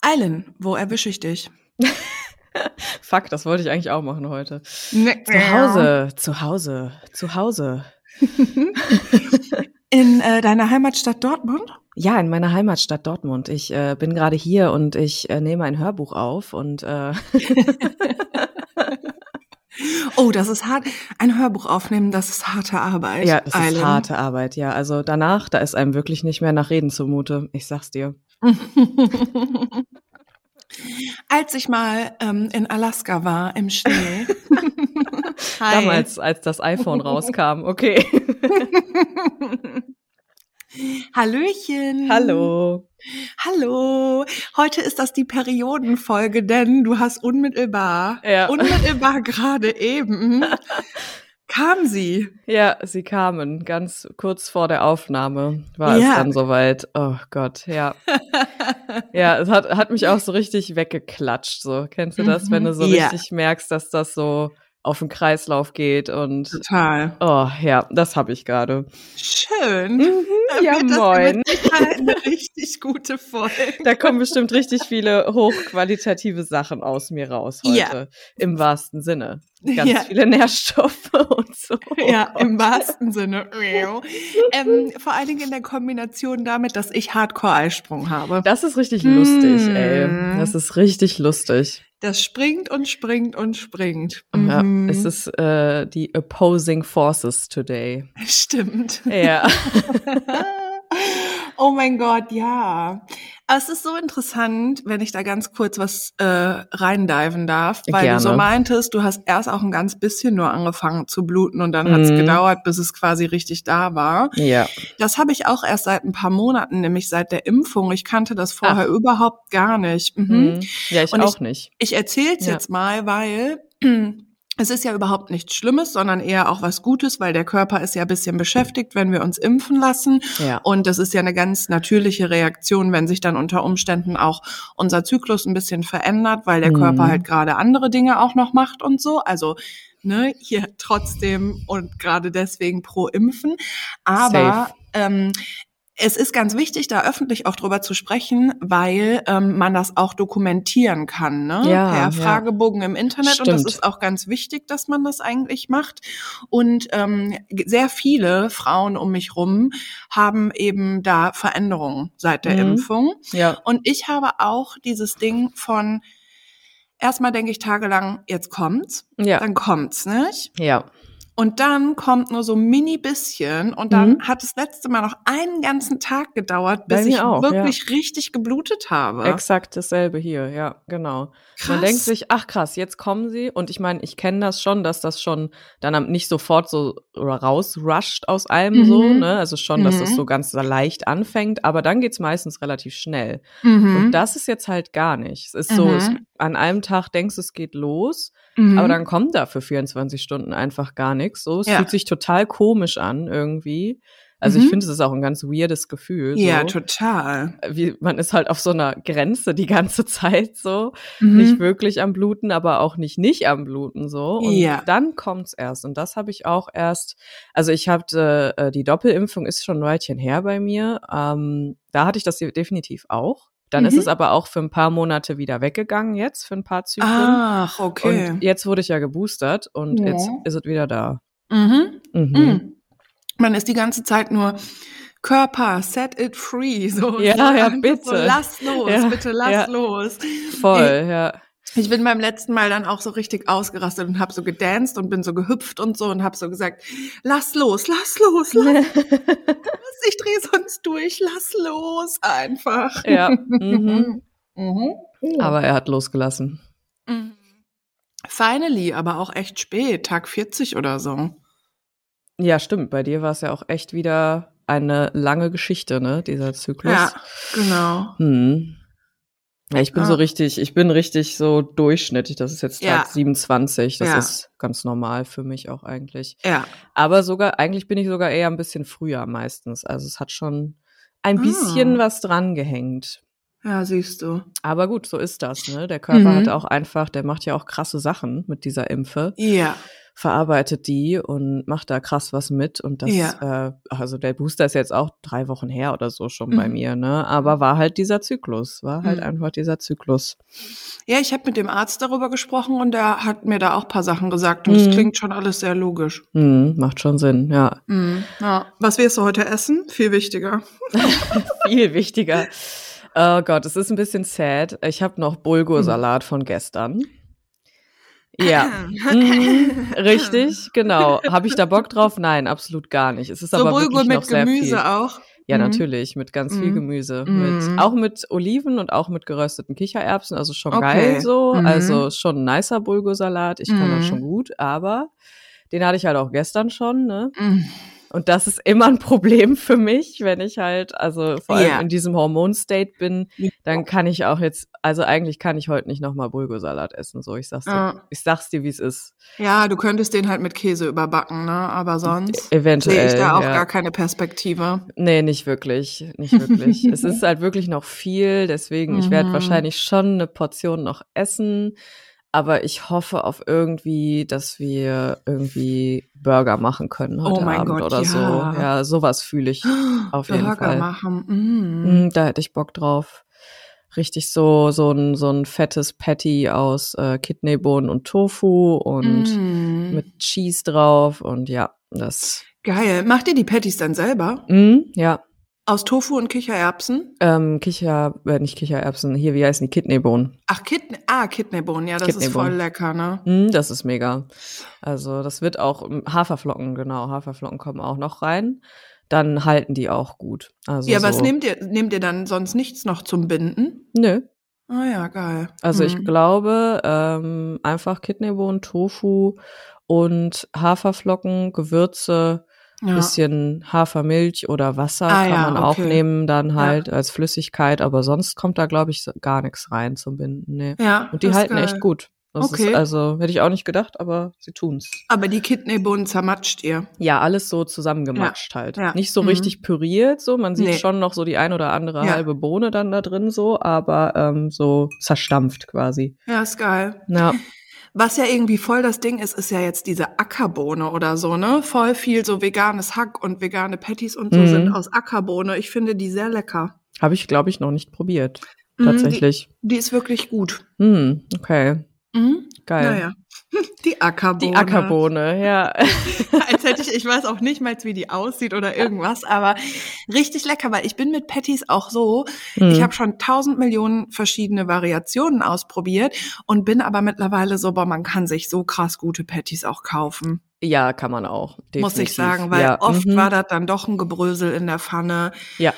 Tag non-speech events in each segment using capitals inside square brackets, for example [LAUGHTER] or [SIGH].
Eilen, wo erwische ich dich? [LAUGHS] Fuck, das wollte ich eigentlich auch machen heute. Zu Hause, zu Hause, zu Hause. [LAUGHS] In äh, deiner Heimatstadt Dortmund? Ja, in meiner Heimatstadt Dortmund. Ich äh, bin gerade hier und ich äh, nehme ein Hörbuch auf und äh [LAUGHS] Oh, das ist hart. Ein Hörbuch aufnehmen, das ist harte Arbeit. Ja, das Eilen. ist harte Arbeit, ja. Also danach, da ist einem wirklich nicht mehr nach Reden zumute. Ich sag's dir. Als ich mal ähm, in Alaska war, im Schnee. [LAUGHS] Damals, als das iPhone rauskam. Okay. [LAUGHS] Hallöchen. Hallo. Hallo. Heute ist das die Periodenfolge, denn du hast unmittelbar, Ja. unmittelbar [LAUGHS] gerade eben kam sie. Ja, sie kamen ganz kurz vor der Aufnahme. War es Ja. dann soweit. Oh Gott, ja. [LAUGHS] Ja, es hat, hat mich auch so richtig weggeklatscht. So, kennst du das, wenn du so Mhm. Ja. richtig merkst, dass das so auf den Kreislauf geht und Total. oh ja, das habe ich gerade. Schön. Mhm, ja, moin. eine richtig gute Folge. Da kommen bestimmt richtig viele hochqualitative Sachen aus mir raus heute. Ja. Im wahrsten Sinne. Ganz Ja. viele Nährstoffe [LAUGHS] und so. Ja, Oh im Gott. wahrsten Sinne. ähm, vor allen Dingen in der Kombination damit, dass ich Hardcore-Eisprung habe. Das ist richtig lustig, Mm. ey. Das ist richtig lustig. Das springt und springt und springt. Ja, Mhm. es ist äh, die Opposing Forces today. Stimmt. Ja. [LAUGHS] oh mein Gott, ja. Es ist so interessant, wenn ich da ganz kurz was äh, reindiven darf, weil Gerne. du so meintest, du hast erst auch ein ganz bisschen nur angefangen zu bluten und dann hat es Mhm. gedauert, bis es quasi richtig da war. ja. Das habe ich auch erst seit ein paar Monaten, nämlich seit der Impfung. Ich kannte das vorher überhaupt gar nicht. Mhm. Mhm. Ja, ich Und auch nicht. Ich erzähle es Ja. jetzt mal, weil es ist ja überhaupt nichts Schlimmes, sondern eher auch was Gutes, weil der Körper ist ja ein bisschen beschäftigt, wenn wir uns impfen lassen. Ja. Und das ist ja eine ganz natürliche Reaktion, wenn sich dann unter Umständen auch unser Zyklus ein bisschen verändert, weil der Mhm. Körper halt gerade andere Dinge auch noch macht und so. Also ne, hier trotzdem und gerade deswegen pro Impfen. Aber Safe. ähm, es ist ganz wichtig, da öffentlich auch drüber zu sprechen, weil ähm, man das auch dokumentieren kann, ne? Ja, per ja. Fragebogen im Internet. Und das Stimmt. ist auch ganz wichtig, dass man das eigentlich macht. Und ähm, sehr viele Frauen um mich rum haben eben da Veränderungen seit der Mhm. Impfung. Ja. Und ich habe auch dieses Ding von erstmal denke ich tagelang, jetzt kommt's, Ja. dann kommt's, nicht? Ja. Und dann kommt nur so ein mini bisschen und dann Mhm. hat das letzte Mal noch einen ganzen Tag gedauert, bis ich auch, wirklich richtig geblutet habe. Exakt dasselbe hier, ja, genau. Man denkt sich, ach krass, jetzt kommen sie. Und ich meine, ich kenne das schon, dass das schon dann nicht sofort so rausrusht aus einem Mhm. so, ne? Also schon, dass es Mhm. so ganz leicht anfängt, aber dann geht's meistens relativ schnell. Mhm. Und das ist jetzt halt gar nicht. Es ist so, Mhm. es, an einem Tag denkst du, es geht los, Mhm. aber dann kommt da für 24 Stunden einfach gar nichts. So, es Ja. fühlt sich total komisch an irgendwie. Also Mhm. ich finde, es ist auch ein ganz weirdes Gefühl. So. ja, total. Wie, man ist halt auf so einer Grenze die ganze [LAUGHS] Zeit so. Mhm. Nicht wirklich am Bluten, aber auch nicht nicht am Bluten so. Und Ja. dann kommt's erst. Und das habe ich auch erst, also ich habe, äh, die Doppelimpfung ist schon ein Weilchen her bei mir. Ähm, da hatte ich das definitiv auch. Dann ist Mhm. es aber auch für ein paar Monate wieder weggegangen jetzt, für ein paar Zyklen. Ach, okay. Und jetzt wurde ich ja geboostert und Ja. jetzt ist es wieder da. mhm. Mhm. Mhm. Man ist die ganze Zeit nur Körper, set it free. [LAUGHS] So, Ja, so ja, bitte. So, lass los, Ja, bitte lass ja. los. Voll, ja. Ich bin beim letzten Mal dann auch so richtig ausgerastet und habe so gedanced und bin so gehüpft und so und habe so gesagt, lass los, lass los, lass [LAUGHS] los, ich drehe sonst durch, lass los einfach. ja. [LAUGHS] Mhm. Mhm. Aber er hat losgelassen. Mhm. Finally, aber auch echt spät, Tag 40 oder so. Ja, stimmt. Bei dir war es ja auch echt wieder eine lange Geschichte, ne, dieser Zyklus. Ja, genau. Hm. Ja, ich bin Ah. so richtig, ich bin richtig so durchschnittlich. Das ist jetzt Tag Ja. 27. Das Ja. ist ganz normal für mich auch eigentlich. Ja. Aber sogar, eigentlich bin ich sogar eher ein bisschen früher meistens. Also es hat schon ein bisschen Ah. was dran gehängt. Ja, siehst du. Aber gut, so ist das, ne? Der Körper Mhm. hat auch einfach, der macht ja auch krasse Sachen mit dieser Impfe. Ja. Verarbeitet die und macht da krass was mit. Und das, Ja. äh, also der Booster ist jetzt auch drei Wochen her oder so schon bei Mhm. mir, ne? Aber war halt dieser Zyklus, war halt Mhm. einfach dieser Zyklus. Ja, ich habe mit dem Arzt darüber gesprochen und der hat mir da auch ein paar Sachen gesagt und es Mhm. klingt schon alles sehr logisch. Hm, macht schon Sinn, ja. Mhm. Ja. Was wirst du heute essen? Viel wichtiger. [LAUGHS] Viel wichtiger. Oh Gott, es ist ein bisschen sad. Ich habe noch Bulgursalat von gestern. Ja. [CLEARS THROAT] Mhm, [LAUGHS] richtig, genau. Habe ich da Bock drauf? Nein, absolut gar nicht. Es ist So aber wirklich noch mit sehr viel. Gemüse auch. Ja, Mhm. natürlich, mit ganz viel Mhm. Gemüse. Mhm. Mit, auch mit Oliven und auch mit gerösteten Kichererbsen. Also schon Okay. geil so. Mhm. Also schon ein nicer Bulgursalat. Ich kann Mhm. das schon gut, aber den hatte ich halt auch gestern schon, ne? Mhm. Und das ist immer ein Problem für mich, wenn ich halt, also vor allem Ja. in diesem Hormonstate bin, dann kann ich auch jetzt, also eigentlich kann ich heute nicht nochmal Bulgursalat essen, so ich sag's dir. Ja. Ich sag's dir, wie es ist. Ja, du könntest den halt mit Käse überbacken, ne? Aber sonst Eventuell. sehe ich da auch ja. gar keine Perspektive. Nee, nicht wirklich, nicht wirklich. es [LAUGHS] ist halt wirklich noch viel, deswegen, ich werde Mhm. wahrscheinlich schon eine Portion noch essen, aber ich hoffe auf irgendwie, dass wir irgendwie Burger machen können heute Oh Abend Gott, oder so. ja. Ja, sowas fühle ich [GASPS] auf jeden Burger Fall. machen. Mm. Mm, da hätte ich Bock drauf. Richtig so, so ein, so ein fettes Patty aus äh, Kidneybohnen und Tofu und Mm. mit Cheese drauf und ja, das, Geil. Macht ihr die Patties dann selber? mm, ja, Aus Tofu und Kichererbsen? ähm, Kicher, äh, nicht Kichererbsen, hier, wie heißen die, Kidneybohnen. Ach, Kidney, ah, Kidneybohnen, ja, das ist Kidneybohnen. voll lecker, ne? Mm, das ist mega. Also das wird auch, mm, Haferflocken, genau, Haferflocken kommen auch noch rein. Dann halten die auch gut. Also ja, was so, nehmt ihr? Nehmt ihr dann sonst nichts noch zum Binden? Nö, Ah ja, geil. Also ich Hm. glaube, ähm, einfach Kidneybohnen, Tofu und Haferflocken, Gewürze, ja. bisschen Hafermilch oder Wasser Ah kann ja, man auch okay. nehmen dann Ja. halt als Flüssigkeit, aber sonst kommt da glaube ich gar nichts rein zum Binden. Nee. ja, Und die halten geil. echt gut. Das Okay. ist also hätte ich auch nicht gedacht, aber sie tun's. Aber die Kidneybohnen zermatscht ihr. Ja, alles so zusammengematscht halt. ja. Nicht so Mhm. richtig püriert, so. Man sieht Nee. schon noch so die ein oder andere Ja. halbe Bohne dann da drin so, aber ähm, so zerstampft quasi. Ja, ist geil. Ja. [LAUGHS] Was ja irgendwie voll das Ding ist, ist ja jetzt diese Ackerbohne oder so, ne? Voll viel so veganes Hack und vegane Patties und so Mhm. sind aus Ackerbohne. Ich finde die sehr lecker. Habe ich, glaube ich, noch nicht probiert. Mhm, Tatsächlich. Die, die ist wirklich gut. Hm, okay. Mhm. Geil. Naja. [LAUGHS] Die Ackerbohne. Die Ackerbohne, ja. [LAUGHS] Als hätte ich, ich weiß auch nicht mal, wie die aussieht oder irgendwas, aber richtig lecker, weil ich bin mit Patties auch so. Hm. Ich habe schon tausend Millionen verschiedene Variationen ausprobiert und bin aber mittlerweile so, boah, man kann sich so krass gute Patties auch kaufen, ja, kann man auch. Definitiv. muss ich sagen, weil ja. oft mhm. war das dann doch ein Gebrösel in der Pfanne. Ja,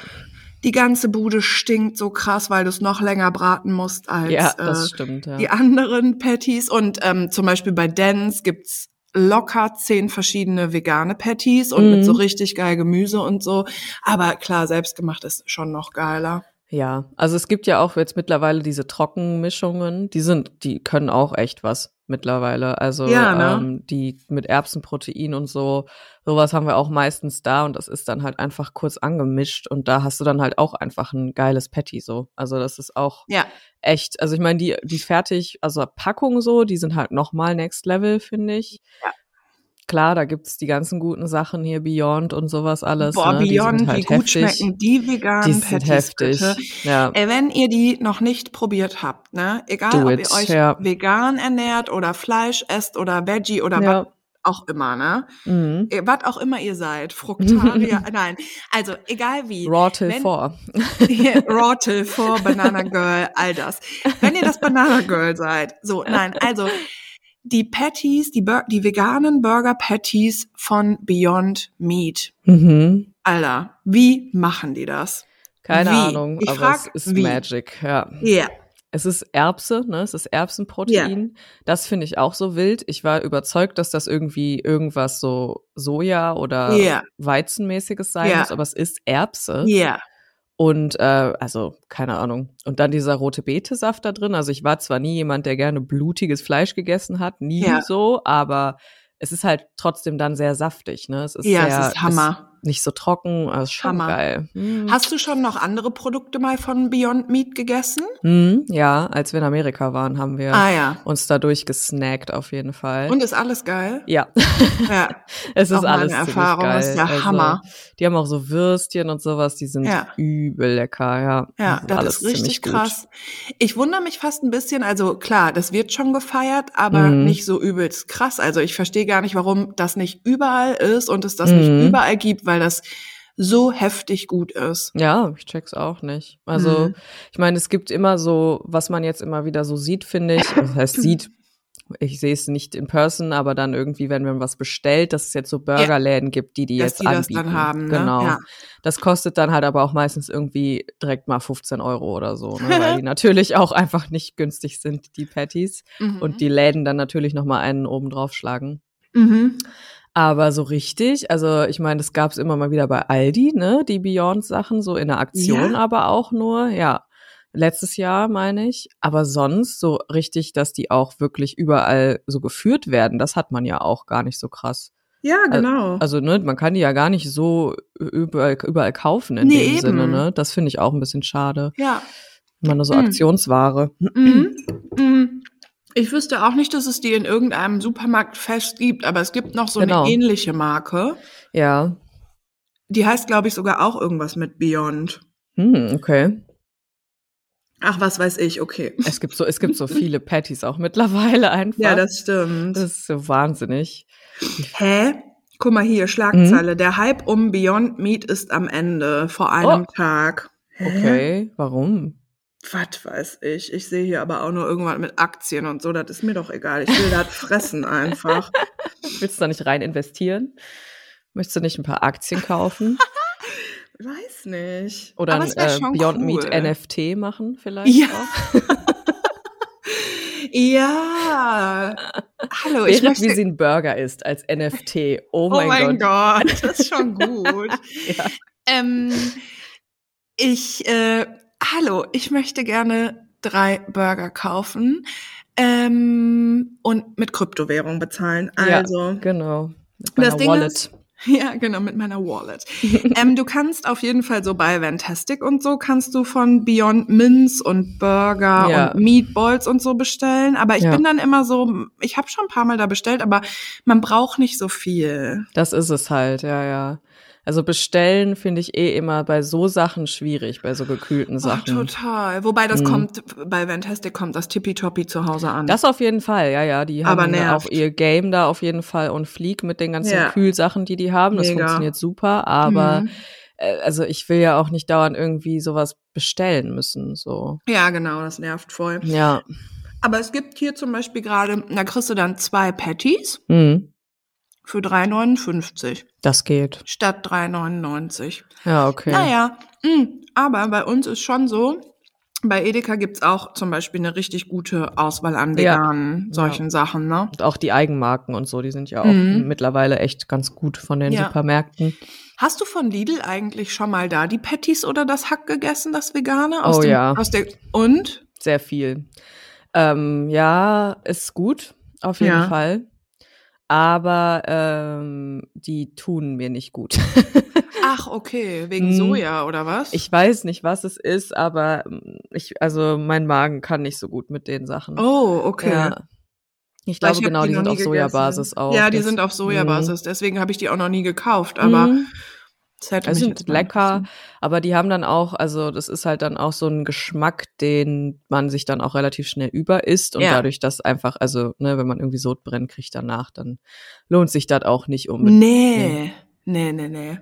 Die ganze Bude stinkt so krass, weil du es noch länger braten musst als ja, äh, stimmt, ja. die anderen Patties. Und ähm, zum Beispiel bei Dens gibt's locker zehn verschiedene vegane Patties und mit Mhm. so richtig geil Gemüse und so. Aber klar, selbstgemacht ist schon noch geiler. Ja, also es gibt ja auch jetzt mittlerweile diese Trockenmischungen, die sind, die können auch echt was mittlerweile. Also Ja, ne? ähm, die mit Erbsenprotein und so, sowas haben wir auch meistens da und das ist dann halt einfach kurz angemischt und da hast du dann halt auch einfach ein geiles Patty so. Also das ist auch Ja, echt, also ich meine, die, die fertig, also Packung so, die sind halt nochmal next level, finde ich. Ja. Klar, da gibt's die ganzen guten Sachen hier, Beyond und sowas alles. boah, ne? die Beyond, sind halt wie gut heftig. schmecken die veganen Die sind Patties heftig. bitte. Ja. Ey, wenn ihr die noch nicht probiert habt, ne, egal Do ob it, ihr euch ja. vegan ernährt oder Fleisch esst oder Veggie oder Ja. was auch immer, ne, Mhm. Was auch immer ihr seid, Fructarier, [LAUGHS] nein, also egal wie. Raw till Wenn- four. [LAUGHS] Raw till for Banana Girl, all das. Wenn ihr das Banana Girl seid, so, nein, also die Patties, die, Bur die veganen Burger Patties von Beyond Meat. Mhm. Alter, wie machen die das? Keine Wie? Ahnung, Ich aber frag, es ist wie? Magic, ja. Ja, Es ist Erbse, ne? Es ist Erbsenprotein. Das finde ich auch so wild. Ich war überzeugt, dass das irgendwie irgendwas so Soja oder Ja. Weizenmäßiges sein muss, aber es ist Erbse. ja, Und äh, also, keine Ahnung. Und dann dieser rote Betesaft da drin. Also ich war zwar nie jemand, der gerne blutiges Fleisch gegessen hat, nie Ja. so, aber es ist halt trotzdem dann sehr saftig, ne? Es ist ja, sehr, es ist Hammer. Nicht so trocken, also ist schon Hammer. geil. Mhm. Hast du schon noch andere Produkte mal von Beyond Meat gegessen? Mhm, ja, als wir in Amerika waren, haben wir Ah ja. uns dadurch gesnackt auf jeden Fall. Und ist alles geil? ja, Ja. [LAUGHS] es Auch ist meine alles ziemlich Erfahrung, geil. ist ja Also, Hammer. Die haben auch so Würstchen und sowas, die sind Ja. übel lecker, ja. Ja, das alles ist richtig gut. krass. Ich wundere mich fast ein bisschen, also klar, das wird schon gefeiert, aber Mhm. nicht so übelst krass. Also ich verstehe gar nicht, warum das nicht überall ist und es das nicht Mhm. überall gibt, weil das so heftig gut ist. Ja, ich check's auch nicht. Also, Mhm. ich meine, es gibt immer so, was man jetzt immer wieder so sieht, finde ich. Das heißt, [LAUGHS] sieht, ich sehe es nicht in person, aber dann irgendwie, wenn man was bestellt, dass es jetzt so Burgerläden gibt, die die Dass jetzt die das anbieten. dann haben, ne? Genau. Ja. Das kostet dann halt aber auch meistens irgendwie direkt mal 15 Euro oder so, ne? weil die [LAUGHS] natürlich auch einfach nicht günstig sind, die Patties. Mhm. Und die Läden dann natürlich noch mal einen oben draufschlagen. Mhm. Aber so richtig, also ich meine, das gab's immer mal wieder bei Aldi, ne, die Beyond-Sachen, so in der Aktion Ja? aber auch nur, ja. Letztes Jahr, meine ich. Aber sonst so richtig, dass die auch wirklich überall so geführt werden, das hat man ja auch gar nicht so krass. Ja, genau. Also, ne, man kann die ja gar nicht so überall, überall kaufen in Nee, dem eben. Sinne, ne? Das finde ich auch ein bisschen schade. ja. Immer nur so Mhm. Aktionsware. Mhm. [CLEARS THROAT] Mhm. Ich wüsste auch nicht, dass es die in irgendeinem Supermarkt fest gibt, aber es gibt noch so Genau. eine ähnliche Marke. Ja. Die heißt, glaube ich, sogar auch irgendwas mit Beyond. Hm, okay. Ach, was weiß ich, okay. Es gibt so, es gibt so [LAUGHS] viele Patties auch mittlerweile einfach. Ja, das stimmt. Das ist so wahnsinnig. Hä? Guck mal hier, Schlagzeile. Der Hype um Beyond Meat ist am Ende, vor einem Oh. Tag. Hä? Okay, warum? Was weiß ich. Ich sehe hier aber auch nur irgendwas mit Aktien und so. Das ist mir doch egal. Ich will das [LAUGHS] fressen einfach. Willst du da nicht rein investieren? Möchtest du nicht ein paar Aktien kaufen? [LAUGHS] Weiß nicht. Oder ein äh, Beyond cool. Meat NFT machen vielleicht Ja. auch? [LAUGHS] Ja. Hallo, ich Während möchte... wie sie ein Burger ist als NFT. Oh oh mein, mein Gott. Gott. das ist schon gut. Ja. Ähm, ich, äh, hallo, ich möchte gerne drei Burger kaufen ähm, und mit Kryptowährung bezahlen. Also, Ja, genau. Mit Das meiner Ding Wallet. ist- [LAUGHS] ja, genau, mit meiner Wallet. [LAUGHS] ähm, du kannst auf jeden Fall so bei Fantastic und so kannst du von Beyond Mince und Burger Ja. und Meatballs und so bestellen. Aber ich Ja. bin dann immer so, ich habe schon ein paar Mal da bestellt, aber man braucht nicht so viel. Das ist es halt, ja, ja. Also bestellen finde ich eh immer bei so Sachen schwierig, bei so gekühlten Ach, Sachen. total. Wobei das Mhm. kommt, bei Fantastic kommt das Tippitoppi zu Hause an. Das auf jeden Fall, ja, ja. Die haben da auch ihr Game da auf jeden Fall und Fleek mit den ganzen Ja. Kühlsachen, die die haben. Das Mega. funktioniert super, aber Mhm. äh, also ich will ja auch nicht dauernd irgendwie sowas bestellen müssen, so. Ja, genau, das nervt voll. Ja. Aber es gibt hier zum Beispiel gerade, da kriegst du dann zwei Patties Mhm. Für 3,59 Das geht. statt 3,99. Ja, okay. Naja, mh, aber bei uns ist schon so, bei Edeka gibt's auch zum Beispiel eine richtig gute Auswahl an Ja. veganen solchen Sachen, ne? Und auch die Eigenmarken und so, die sind ja auch Mhm. mittlerweile echt ganz gut von den Ja. Supermärkten. Hast du von Lidl eigentlich schon mal da die Patties oder das Hack gegessen, das vegane? Aus Oh dem, ja. Aus der, und? Sehr viel. Ähm, ja, ist gut, auf jeden Ja. Fall. Aber ähm, die tun mir nicht gut. [LAUGHS] Ach, okay, wegen Mhm. Soja oder was? Ich weiß nicht, was es ist, aber mm, ich, also mein Magen kann nicht so gut mit den Sachen. oh, okay. Ja. Ich glaube, ich genau, die noch sind auf Sojabasis auch. Ja, die Das- sind auf Mhm. Sojabasis. Deswegen habe ich die auch noch nie gekauft. Aber Das hätte Also sind lecker, aber die haben dann auch, also das ist halt dann auch so ein Geschmack, den man sich dann auch relativ schnell über isst und Ja. dadurch, dass einfach, also ne, wenn man irgendwie Sodbrennen kriegt danach, dann lohnt sich das auch nicht unbedingt. Nee, nee, nee, nee.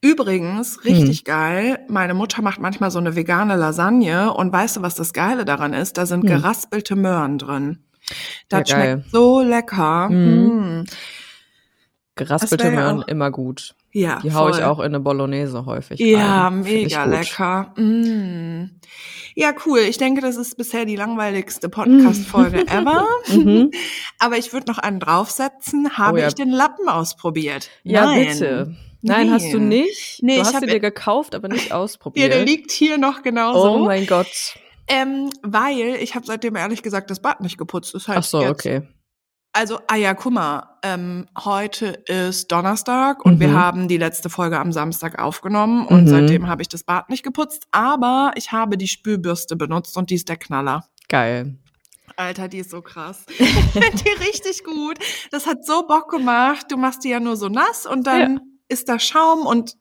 Übrigens, richtig Hm. geil, meine Mutter macht manchmal so eine vegane Lasagne und weißt du, was das Geile daran ist? Da sind Hm. geraspelte Möhren drin. Das Ja, schmeckt so lecker. Mhm. Mm. Geraspelte ja Möhren auch- immer gut. Ja, Die hau ich auch in eine Bolognese häufig. Ja, rein. Mega lecker. Mm. Ja, cool. Ich denke, das ist bisher die langweiligste Podcast-Folge [LAUGHS] ever. Mhm. Aber ich würde noch einen draufsetzen. Habe Oh ja. ich den Lappen ausprobiert? Ja, Nein. bitte. Nein, hast du nicht? Nee, du ich hast ja- dir gekauft, aber nicht [LAUGHS] Ja, ausprobiert. der liegt hier noch genauso. oh mein Gott. Ähm, weil ich habe seitdem ehrlich gesagt das Bad nicht geputzt. Das heißt Ach so, jetzt, okay. Also, ah ja, guck mal, ähm, heute ist Donnerstag und Mhm. wir haben die letzte Folge am Samstag aufgenommen und Mhm. seitdem habe ich das Bad nicht geputzt, aber ich habe die Spülbürste benutzt und die ist der Knaller. Geil. Alter, die ist so krass. [LAUGHS] Ich finde die richtig gut. Das hat so Bock gemacht. Du machst die ja nur so nass und dann ist da Schaum und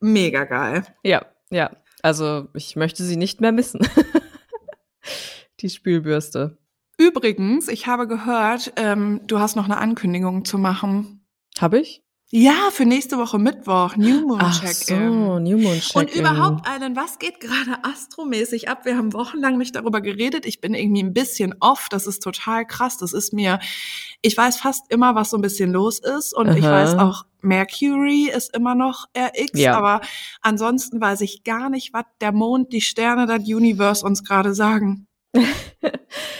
mega geil. Ja, ja. Also ich möchte sie nicht mehr missen. [LAUGHS] Die Spülbürste. Übrigens, ich habe gehört, ähm, du hast noch eine Ankündigung zu machen. Habe ich? Ja, für nächste Woche Mittwoch, New Moon Ach Check-in. so, New Moon Check-in. Und überhaupt einen, was geht gerade astromäßig ab? Wir haben wochenlang nicht darüber geredet. Ich bin irgendwie ein bisschen off. Das ist total krass. Das ist mir, ich weiß fast immer, was so ein bisschen los ist. Und ich Aha. weiß auch, Mercury ist immer noch RX. Ja. Aber ansonsten weiß ich gar nicht, was der Mond, die Sterne, das Universe uns gerade sagen.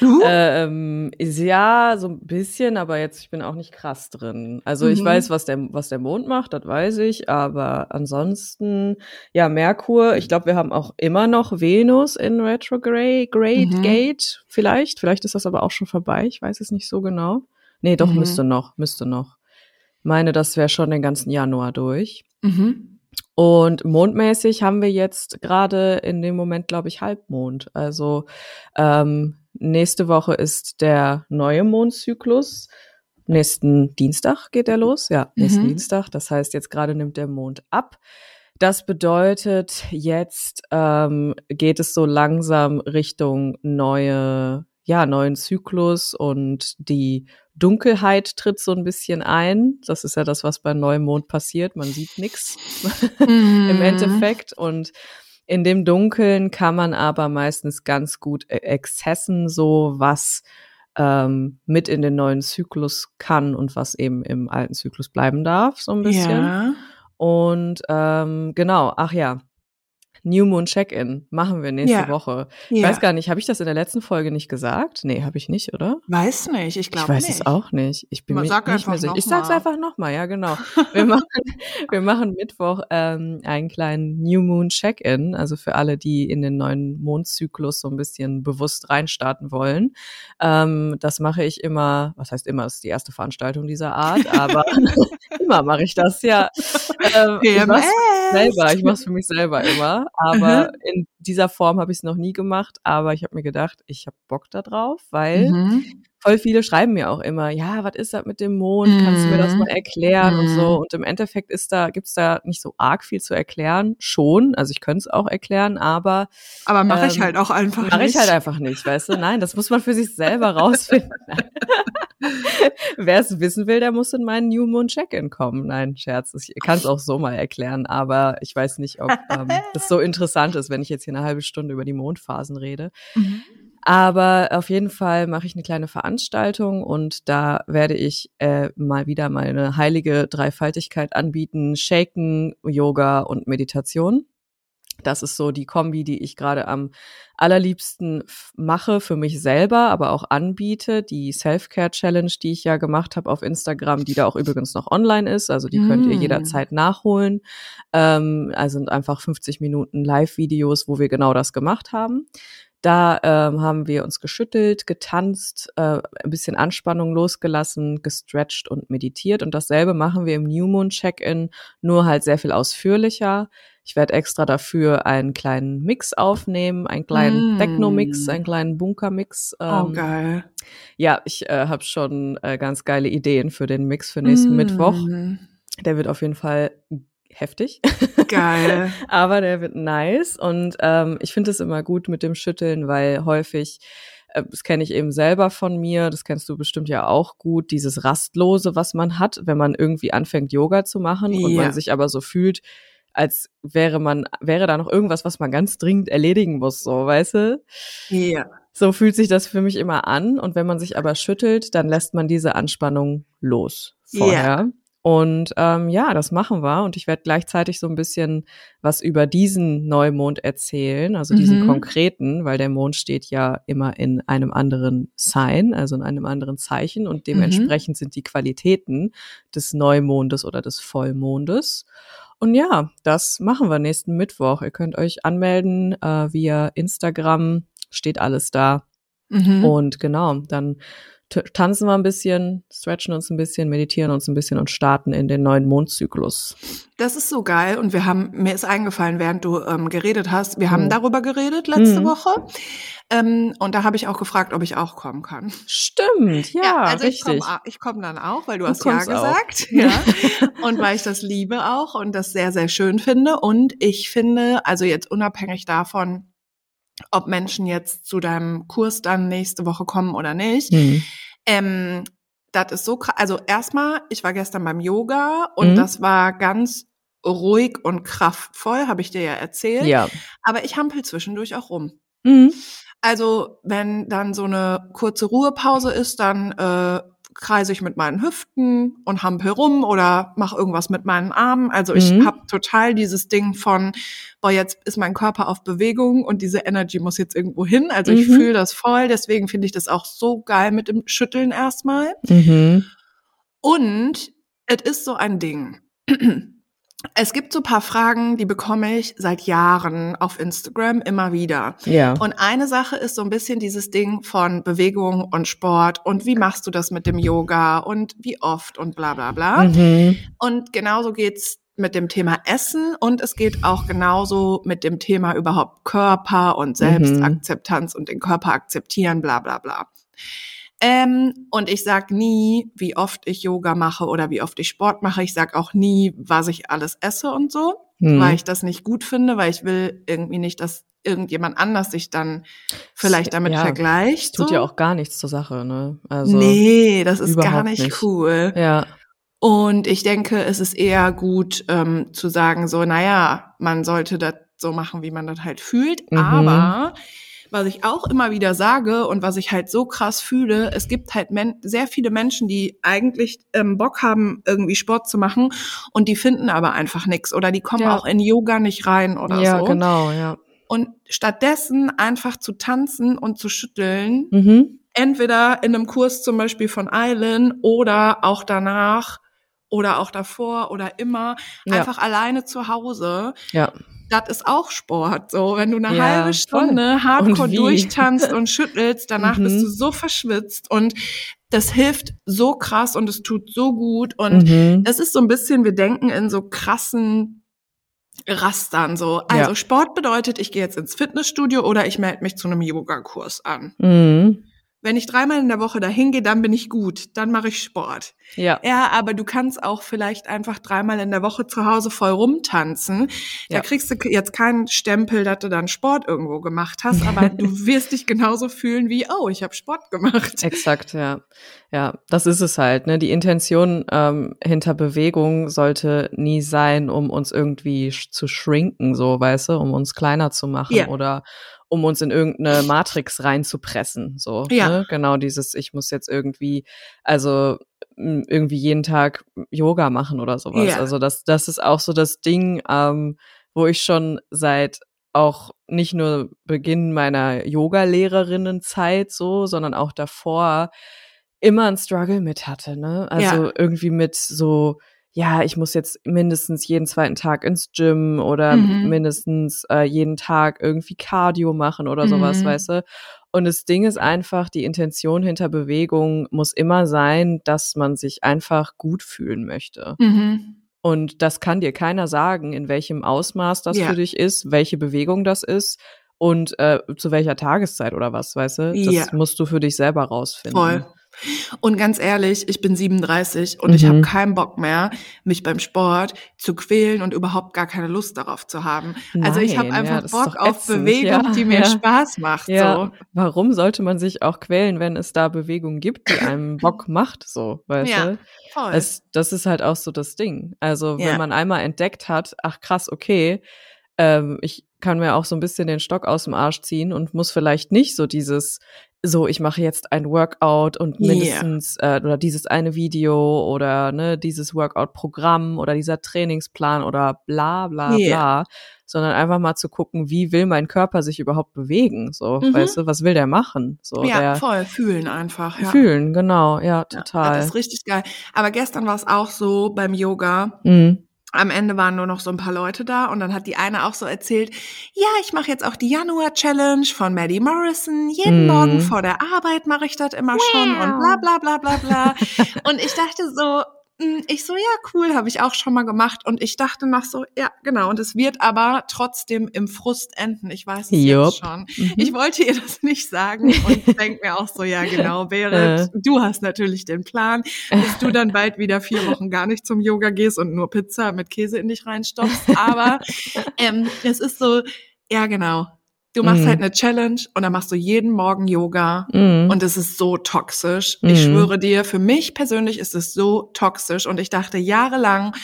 Du? [LAUGHS] Ähm, ja, so ein bisschen, aber jetzt, ich bin auch nicht krass drin. Also ich Mhm. weiß, was der, was der Mond macht, das weiß ich, aber ansonsten, ja, Merkur, ich glaube, wir haben auch immer noch Venus in Retrograde, Grade Mhm. Gate, vielleicht. Vielleicht ist das aber auch schon vorbei, ich weiß es nicht so genau. Nee, doch, Mhm. müsste noch, müsste noch. Meine, das wäre schon den ganzen Januar durch. mhm. Und mondmäßig haben wir jetzt gerade in dem Moment, glaube ich, Halbmond. Also ähm, nächste Woche ist der neue Mondzyklus. Nächsten Dienstag geht er los. Ja, nächsten Mhm. Dienstag. Das heißt, jetzt gerade nimmt der Mond ab. Das bedeutet, jetzt ähm, geht es so langsam Richtung neue, ja, neuen Zyklus und die Dunkelheit tritt so ein bisschen ein. Das ist ja das, was bei Neumond passiert. Man sieht nichts [LAUGHS] im Mhm. Endeffekt. Und in dem Dunkeln kann man aber meistens ganz gut e- Exzessen so, was ähm, mit in den neuen Zyklus kann und was eben im alten Zyklus bleiben darf, so ein bisschen. Ja. Und ähm, genau, ach ja, New Moon Check-in machen wir nächste Ja. Woche. Ich ja. weiß gar nicht, habe ich das in der letzten Folge nicht gesagt? Nee, habe ich nicht, oder? Weiß nicht, ich Ich glaube weiß nicht. es auch nicht. Ich bin mir nicht mehr einfach sicher. Ich sag's einfach nochmal, ja genau. [LAUGHS] Wir machen, wir machen Mittwoch ähm, einen kleinen New Moon Check-in, also für alle, die in den neuen Mondzyklus so ein bisschen bewusst reinstarten wollen. Ähm, das mache ich immer, was heißt immer, das ist die erste Veranstaltung dieser Art, [LAUGHS] aber [LAUGHS] immer mache ich das, ja. Ähm, ich selber, ich mache es für mich selber immer, aber in dieser Form habe ich es noch nie gemacht, aber ich habe mir gedacht, ich habe Bock da drauf, weil Mhm. Voll viele schreiben mir auch immer, ja, was ist das mit dem Mond? Kannst du mir das Mhm. mal erklären und so? Mhm. Und im Endeffekt ist da, gibt's da nicht so arg viel zu erklären. Schon, also ich könnte es auch erklären, aber Aber mache ich Ähm, halt auch einfach mache nicht. ich halt einfach nicht, weißt du? Nein, das muss man für sich selber rausfinden. [LAUGHS] Wer es wissen will, der muss in meinen New Moon Check-in kommen. Nein, Scherz. Ich kann es auch so mal erklären, aber ich weiß nicht, ob ähm, das so interessant ist, wenn ich jetzt hier eine halbe Stunde über die Mondphasen rede. [LAUGHS] Mhm. Aber auf jeden Fall mache ich eine kleine Veranstaltung und da werde ich äh, mal wieder meine heilige Dreifaltigkeit anbieten: Shaken, Yoga und Meditation. Das ist so die Kombi, die ich gerade am allerliebsten mache für mich selber, aber auch anbiete. Die Self-Care Challenge, die ich ja gemacht habe auf Instagram, die da auch übrigens noch online ist. Also die könnt ihr Mm. jederzeit nachholen. Ähm, also sind einfach 50 Minuten Live-Videos, wo wir genau das gemacht haben. Da ähm, haben wir uns geschüttelt, getanzt, äh, ein bisschen Anspannung losgelassen, gestretcht und meditiert. Und dasselbe machen wir im New Moon Check-in, nur halt sehr viel ausführlicher. Ich werde extra dafür einen kleinen Mix aufnehmen, einen kleinen Mm. Techno-Mix, einen kleinen Bunker-Mix. Oh, Ähm, geil. ja, ich äh, habe schon äh, ganz geile Ideen für den Mix für nächsten Mittwoch. Mm, Der wird auf jeden Fall heftig. Geil. [LAUGHS] Aber der wird nice und ähm, ich finde es immer gut mit dem Schütteln, weil häufig, äh, das kenne ich eben selber von mir, das kennst du bestimmt ja auch gut, dieses Rastlose, was man hat, wenn man irgendwie anfängt, Yoga zu machen und Ja. man sich aber so fühlt, als wäre man, wäre da noch irgendwas, was man ganz dringend erledigen muss, so, weißt du? Ja. So fühlt sich das für mich immer an. Und wenn man sich aber schüttelt, dann lässt man diese Anspannung los vorher. Und ähm, ja, das machen wir. Und ich werde gleichzeitig so ein bisschen was über diesen Neumond erzählen, also diesen Mhm. konkreten, weil der Mond steht ja immer in einem anderen Sign, also in einem anderen Zeichen. Und dementsprechend sind die Qualitäten des Neumondes oder des Vollmondes. Und ja, das machen wir nächsten Mittwoch. Ihr könnt euch anmelden äh, via Instagram, steht alles da. Mhm. Und genau, dann tanzen wir ein bisschen, stretchen uns ein bisschen, meditieren uns ein bisschen und starten in den neuen Mondzyklus. Das ist so geil und wir haben, mir ist eingefallen, während du ähm, geredet hast, wir haben mhm. darüber geredet letzte mhm. Woche ähm, und da habe ich auch gefragt, ob ich auch kommen kann. Stimmt, ja, ja also richtig. Ich komme komm dann auch, weil du, du hast ja gesagt. Auch. [LAUGHS] Ja. und weil ich das liebe auch und das sehr, sehr schön finde und ich finde, also jetzt unabhängig davon, ob Menschen jetzt zu deinem Kurs dann nächste Woche kommen oder nicht. Mhm. Ähm, das ist so krass. Also erstmal, ich war gestern beim Yoga und mhm. das war ganz ruhig und kraftvoll, habe ich dir ja erzählt. Ja. Aber ich hampel zwischendurch auch rum. Mhm. Also wenn dann so eine kurze Ruhepause ist, dann äh, kreise ich mit meinen Hüften und hampel rum oder mache irgendwas mit meinen Armen. Also ich mhm. habe total dieses Ding von, boah, jetzt ist mein Körper auf Bewegung und diese Energy muss jetzt irgendwo hin. Also ich mhm. fühle das voll, deswegen finde ich das auch so geil mit dem Schütteln erstmal. Mhm. Und es ist so ein Ding. Es gibt so paar Fragen, die bekomme ich seit Jahren auf Instagram immer wieder. Ja. Und eine Sache ist so ein bisschen dieses Ding von Bewegung und Sport und wie machst du das mit dem Yoga und wie oft und bla bla bla. Mhm. Und genauso geht's mit dem Thema Essen und es geht auch genauso mit dem Thema überhaupt Körper und mhm. Selbstakzeptanz mhm. und den Körper akzeptieren, bla bla bla. Ähm, und ich sag nie, wie oft ich Yoga mache oder wie oft ich Sport mache. Ich sag auch nie, was ich alles esse und so, hm. weil ich das nicht gut finde, weil ich will irgendwie nicht, dass irgendjemand anders sich dann vielleicht damit ja, vergleicht. Tut so. ja auch gar nichts zur Sache, ne? Also nee, das ist gar nicht, nicht, cool. Ja. Und ich denke, es ist eher gut ähm, zu sagen, so, naja, man sollte das so machen, wie man das halt fühlt. Mhm. Aber was ich auch immer wieder sage und was ich halt so krass fühle, es gibt halt sehr viele Menschen, die eigentlich ähm, Bock haben, irgendwie Sport zu machen und die finden aber einfach nichts oder die kommen ja. auch in Yoga nicht rein oder ja, so. Ja, genau, ja. Und stattdessen einfach zu tanzen und zu schütteln, mhm. entweder in einem Kurs zum Beispiel von Eilen oder auch danach oder auch davor oder immer ja. einfach alleine zu Hause. Ja das ist auch Sport. So, wenn du eine ja, halbe Stunde voll. hardcore durchtanzt und [LAUGHS] schüttelst, danach mhm. bist du so verschwitzt und das hilft so krass und es tut so gut und mhm. es ist so ein bisschen, wir denken in so krassen Rastern so. Also ja. Sport bedeutet, ich gehe jetzt ins Fitnessstudio oder ich melde mich zu einem Yoga-Kurs an. Mhm. Wenn ich dreimal in der Woche dahin gehe, dann bin ich gut, dann mache ich Sport. Ja. Ja, aber du kannst auch vielleicht einfach dreimal in der Woche zu Hause voll rumtanzen. Da ja. kriegst du jetzt keinen Stempel, dass du dann Sport irgendwo gemacht hast, aber [LAUGHS] du wirst dich genauso fühlen wie, oh, ich habe Sport gemacht. Exakt, ja. Ja, das ist es halt. Ne? Die Intention ähm, hinter Bewegung sollte nie sein, um uns irgendwie sch zu schrinken, so, weißt du, um uns kleiner zu machen ja. oder um uns in irgendeine Matrix reinzupressen. So, ja. Ne? Genau dieses, ich muss jetzt irgendwie, also irgendwie jeden Tag Yoga machen oder sowas. Ja. Also das, das ist auch so das Ding, ähm, wo ich schon seit auch nicht nur Beginn meiner Yoga-Lehrerinnenzeit so, sondern auch davor immer ein Struggle mit hatte, ne? Also ja. irgendwie mit so ja, ich muss jetzt mindestens jeden zweiten Tag ins Gym oder mhm. mindestens äh, jeden Tag irgendwie Cardio machen oder sowas, mhm. weißt du? Und das Ding ist einfach, die Intention hinter Bewegung muss immer sein, dass man sich einfach gut fühlen möchte. Mhm. Und das kann dir keiner sagen, in welchem Ausmaß das ja. für dich ist, welche Bewegung das ist und äh, zu welcher Tageszeit oder was, weißt du? Das ja. musst du für dich selber rausfinden. Voll. Und ganz ehrlich, ich bin 37 und mhm. ich habe keinen Bock mehr, mich beim Sport zu quälen und überhaupt gar keine Lust darauf zu haben. Nein, also ich habe einfach ja, Bock auf ätzend. Bewegung, ja, die mir ja. Spaß macht. So. Warum sollte man sich auch quälen, wenn es da Bewegung gibt, die einem Bock macht, so, weißt ja, du? Voll. Es, das ist halt auch so das Ding. Also wenn man einmal entdeckt hat, ach krass, okay, ähm, ich kann mir auch so ein bisschen den Stock aus dem Arsch ziehen und muss vielleicht nicht so dieses so, ich mache jetzt ein Workout und mindestens yeah. äh, oder dieses eine Video oder ne, dieses Workout-Programm oder dieser Trainingsplan oder bla bla yeah. bla, sondern einfach mal zu gucken, wie will mein Körper sich überhaupt bewegen? So, mhm. weißt du, was will der machen? So, ja, der, voll, fühlen einfach. Ja. Fühlen, genau, ja, total. Ja, das ist richtig geil. Aber gestern war es auch so beim Yoga. Mhm am Ende waren nur noch so ein paar Leute da und dann hat die eine auch so erzählt, ja, ich mache jetzt auch die Januar-Challenge von Maddie Morrison. Jeden mm. Morgen vor der Arbeit mache ich das immer wow. schon und bla bla bla bla bla. [LAUGHS] und ich dachte so, ich so, ja, cool, habe ich auch schon mal gemacht. Und ich dachte noch so, ja, genau. Und es wird aber trotzdem im Frust enden. Ich weiß es Jupp. jetzt schon. Mhm. Ich wollte ihr das nicht sagen und [LAUGHS] denke mir auch so, ja, genau, Berit, du hast natürlich den Plan, dass du dann bald wieder vier Wochen gar nicht zum Yoga gehst und nur Pizza mit Käse in dich reinstopfst. Aber [LAUGHS] ähm, es ist so, ja, genau. Du machst mm. halt eine Challenge und dann machst du jeden Morgen Yoga mm. und es ist so toxisch. Mm. Ich schwöre dir, für mich persönlich ist es so toxisch und ich dachte jahrelang,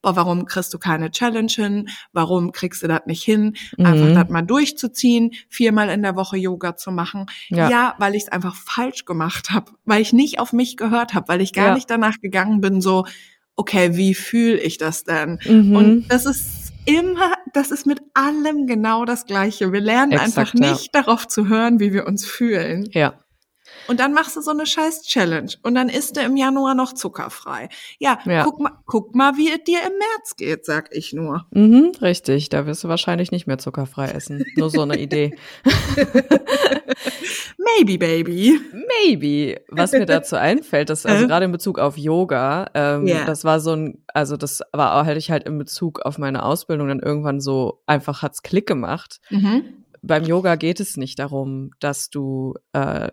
boah, warum kriegst du keine Challenge hin? Warum kriegst du das nicht hin? Einfach mhm. das mal durchzuziehen, viermal in der Woche Yoga zu machen. Ja, ja weil ich es einfach falsch gemacht habe, weil ich nicht auf mich gehört habe, weil ich gar ja. nicht danach gegangen bin, so, okay, wie fühle ich das denn? Mhm. Und das ist immer, das ist mit allem genau das Gleiche. Wir lernen Exakt, einfach nicht ja. darauf zu hören, wie wir uns fühlen. Ja. Und dann machst du so eine scheiß Challenge und dann isst du im Januar noch zuckerfrei. Ja, ja. Guck, mal, guck mal, wie es dir im März geht, sag ich nur. Mhm, richtig, da wirst du wahrscheinlich nicht mehr zuckerfrei essen. Nur so eine Idee. [LAUGHS] Maybe, baby. Maybe. Was mir dazu einfällt, dass also gerade in Bezug auf Yoga, ähm, yeah. das war so ein, also das war auch, hätte ich halt in Bezug auf meine Ausbildung dann irgendwann so einfach hat's Klick gemacht. Mhm beim Yoga geht es nicht darum, dass du äh,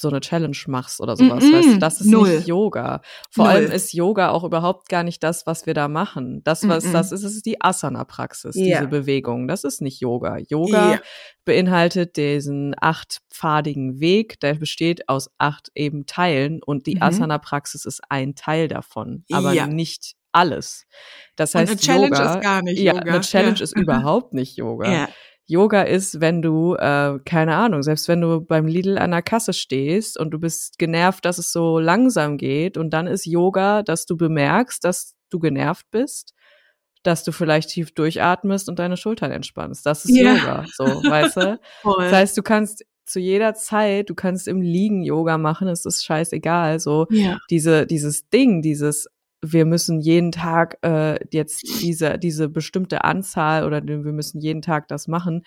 so eine Challenge machst oder sowas. Mm -mm, weißt du, das ist null. nicht Yoga. Vor null. allem ist Yoga auch überhaupt gar nicht das, was wir da machen. Das, was mm das ist, ist die Asana-Praxis, yeah. diese Bewegung. Das ist nicht Yoga. Yoga yeah. beinhaltet diesen achtpfadigen Weg, der besteht aus acht eben Teilen und die -hmm. Asana-Praxis ist ein Teil davon, aber ja. nicht alles. Das heißt, und eine Challenge Yoga, ist gar nicht Yoga. Ja, eine Challenge ja. ist [LAUGHS] überhaupt nicht Yoga. Ja. Yoga ist, wenn du, äh, keine Ahnung, selbst wenn du beim Lidl an der Kasse stehst und du bist genervt, dass es so langsam geht und dann ist Yoga, dass du bemerkst, dass du genervt bist, dass du vielleicht tief durchatmest und deine Schultern entspannst. Das ist ja. Yoga, so, weißt du? [LAUGHS] Das heißt, du kannst zu jeder Zeit, du kannst im Liegen Yoga machen, es ist scheißegal, so ja. diese, dieses Ding, dieses wir müssen jeden Tag äh, jetzt diese, diese bestimmte Anzahl oder wir müssen jeden Tag das machen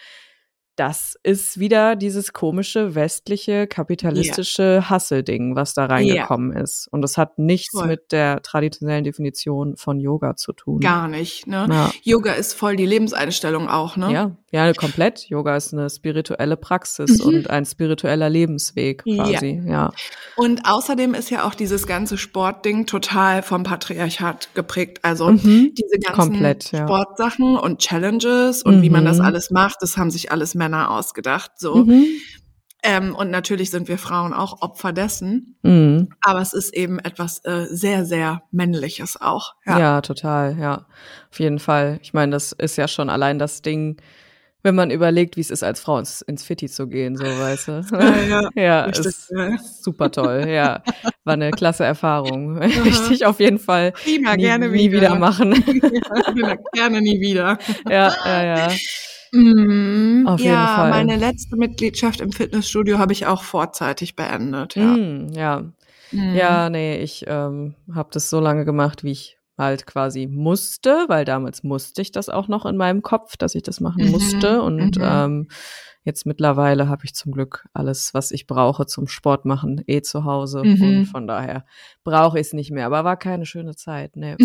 das ist wieder dieses komische westliche kapitalistische yeah. Hustle-Ding, was da reingekommen yeah. ist. Und das hat nichts voll. mit der traditionellen Definition von Yoga zu tun. Gar nicht, ne? Ja. Yoga ist voll die Lebenseinstellung auch, ne? Ja, ja, komplett. Yoga ist eine spirituelle Praxis mhm. und ein spiritueller Lebensweg quasi, ja. ja. Und außerdem ist ja auch dieses ganze Sportding total vom Patriarchat geprägt. Also mhm. diese ganzen komplett, ja. Sportsachen und Challenges und mhm. wie man das mhm. alles macht, das haben sich alles Männer Männer ausgedacht. So. Mhm. Ähm, und natürlich sind wir Frauen auch Opfer dessen. Mhm. Aber es ist eben etwas äh, sehr, sehr Männliches auch. Ja. ja, total, ja. Auf jeden Fall. Ich meine, das ist ja schon allein das Ding, wenn man überlegt, wie es ist, als Frau ins, ins Fitti zu gehen, so weißt du. [LAUGHS] Ja, ja, [LAUGHS] ja ist, super toll, ja. War eine klasse Erfahrung. [LAUGHS] Ich auf jeden Fall Prima, nie, gerne nie wieder. wieder machen. Ja, gerne nie wieder. Ja, ja, ja. Mhm. Auf jeden ja, Fall. meine letzte Mitgliedschaft im Fitnessstudio habe ich auch vorzeitig beendet. Ja, mhm, ja. Mhm. ja nee, ich ähm, habe das so lange gemacht, wie ich halt quasi musste, weil damals musste ich das auch noch in meinem Kopf, dass ich das machen mhm. musste. Und mhm. ähm, Jetzt mittlerweile habe ich zum Glück alles, was ich brauche zum Sport machen, eh zu Hause. Mhm. Und von daher brauche ich es nicht mehr. Aber war keine schöne Zeit. [LAUGHS] Nee,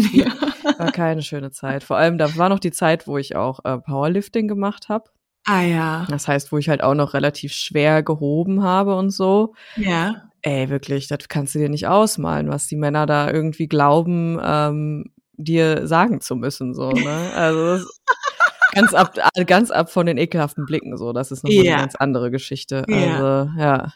war keine schöne Zeit. Vor allem, da war noch die Zeit, wo ich auch äh, Powerlifting gemacht habe. Ah ja. Das heißt, wo ich halt auch noch relativ schwer gehoben habe und so. Ja. Ey, wirklich, das kannst du dir nicht ausmalen, was die Männer da irgendwie glauben, ähm, dir sagen zu müssen. So, ne? Also ganz ab, ganz ab von den ekelhaften Blicken so. Das ist nochmal ja. eine ganz andere Geschichte. Ja. Also, ja.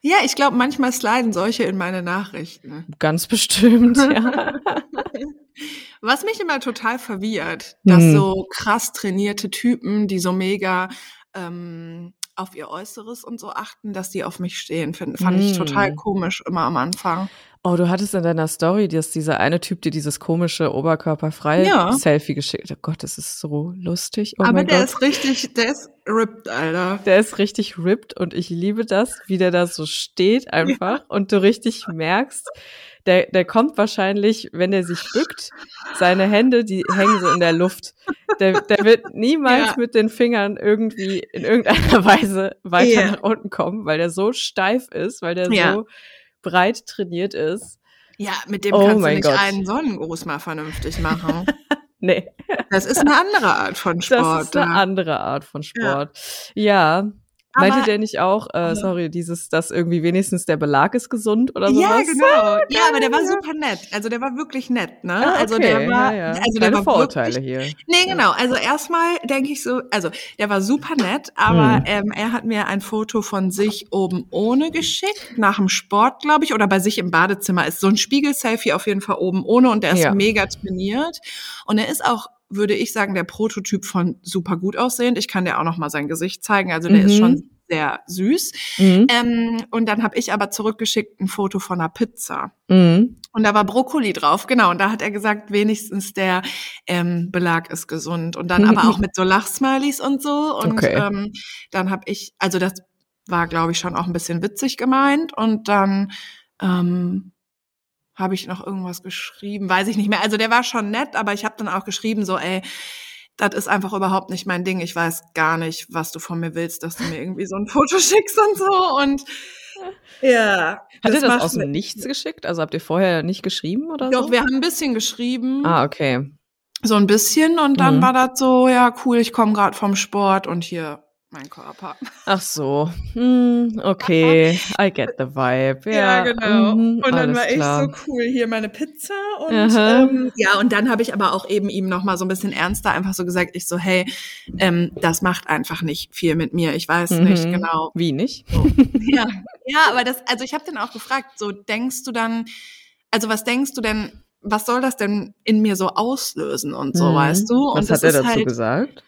Ja, ich glaube, manchmal sliden solche in meine Nachrichten. Ganz bestimmt, ja. [LAUGHS] Was mich immer total verwirrt, dass hm. so krass trainierte Typen, die so mega ähm, auf ihr Äußeres und so achten, dass die auf mich stehen, find, fand hm. ich total komisch immer am Anfang. Oh, du hattest in deiner Story, dass dieser eine Typ dir dieses komische oberkörperfreie ja. Selfie geschickt. Oh Gott, das ist so lustig. Oh Aber der Gott. ist richtig, der ist ripped, Alter. Der ist richtig ripped und ich liebe das, wie der da so steht [LAUGHS] einfach ja. und du richtig merkst, der, der kommt wahrscheinlich, wenn er sich bückt, seine Hände, die hängen so in der Luft. Der, der wird [LAUGHS] niemals Ja. mit den Fingern irgendwie in irgendeiner Weise weiter Ja. nach unten kommen, weil der so steif ist, weil der Ja. so breit trainiert ist. Ja, mit dem Oh kannst du nicht Gott. einen Sonnengruß mal vernünftig machen. [LAUGHS] Nee, Das ist eine andere Art von Sport. das ist eine ja. andere Art von Sport. Ja. Meinte Aber- der nicht auch, äh, sorry, dieses, dass irgendwie wenigstens der Belag ist gesund oder sowas? Ja, genau. [LAUGHS] Ja, aber der war super nett. Also der war wirklich nett, ne? Ah, Also okay, der war, ja, ja. also Keine der war Vorurteile wirklich, hier. Nee, genau. Also erstmal denke ich so, also der war super nett, aber Hm. ähm, er hat mir ein Foto von sich oben ohne geschickt, nach dem Sport, glaube ich, oder bei sich im Badezimmer ist so ein Spiegel-Selfie auf jeden Fall oben ohne und der ist Ja. mega trainiert. Und er ist auch, würde ich sagen, der Prototyp von super gut aussehend. Ich kann dir auch noch mal sein Gesicht zeigen. Also der ist Mhm. schon sehr süß. Mhm. Ähm, und dann habe ich aber zurückgeschickt ein Foto von einer Pizza. Mhm. Und da war Brokkoli drauf, genau. Und da hat er gesagt, wenigstens der ähm, Belag ist gesund. Und dann [LAUGHS] aber auch mit so Lachsmilies und so. Und Okay. ähm, dann habe ich, also das war, glaube ich, schon auch ein bisschen witzig gemeint. Und dann ähm, habe ich noch irgendwas geschrieben, weiß ich nicht mehr. Also der war schon nett, aber ich habe dann auch geschrieben, so, ey, das ist einfach überhaupt nicht mein Ding. Ich weiß gar nicht, was du von mir willst, dass du mir irgendwie so ein Foto [LAUGHS] schickst und so. Und ja. Hat das macht aus dem mir- Nichts geschickt? Also habt ihr vorher nicht geschrieben oder Doch, so? wir haben ein bisschen geschrieben. ah, okay. So ein bisschen. Und dann Mhm. war das so, ja, cool, ich komme gerade vom Sport und hier mein Körper. [LAUGHS] Ach so. Hm, okay. I get the vibe. Ja, mhm, und dann war ich klar. so cool, hier meine Pizza. Und ähm, ja, und dann habe ich aber auch eben ihm nochmal so ein bisschen ernster einfach so gesagt, ich so, hey, ähm, das macht einfach nicht viel mit mir. Ich weiß nicht Mhm. genau. Wie nicht? Ja, ja, aber das, also ich habe den auch gefragt, so denkst du dann, also was denkst du denn, was soll das denn in mir so auslösen und so, Mhm. weißt du? Und Was das hat er dazu halt, gesagt?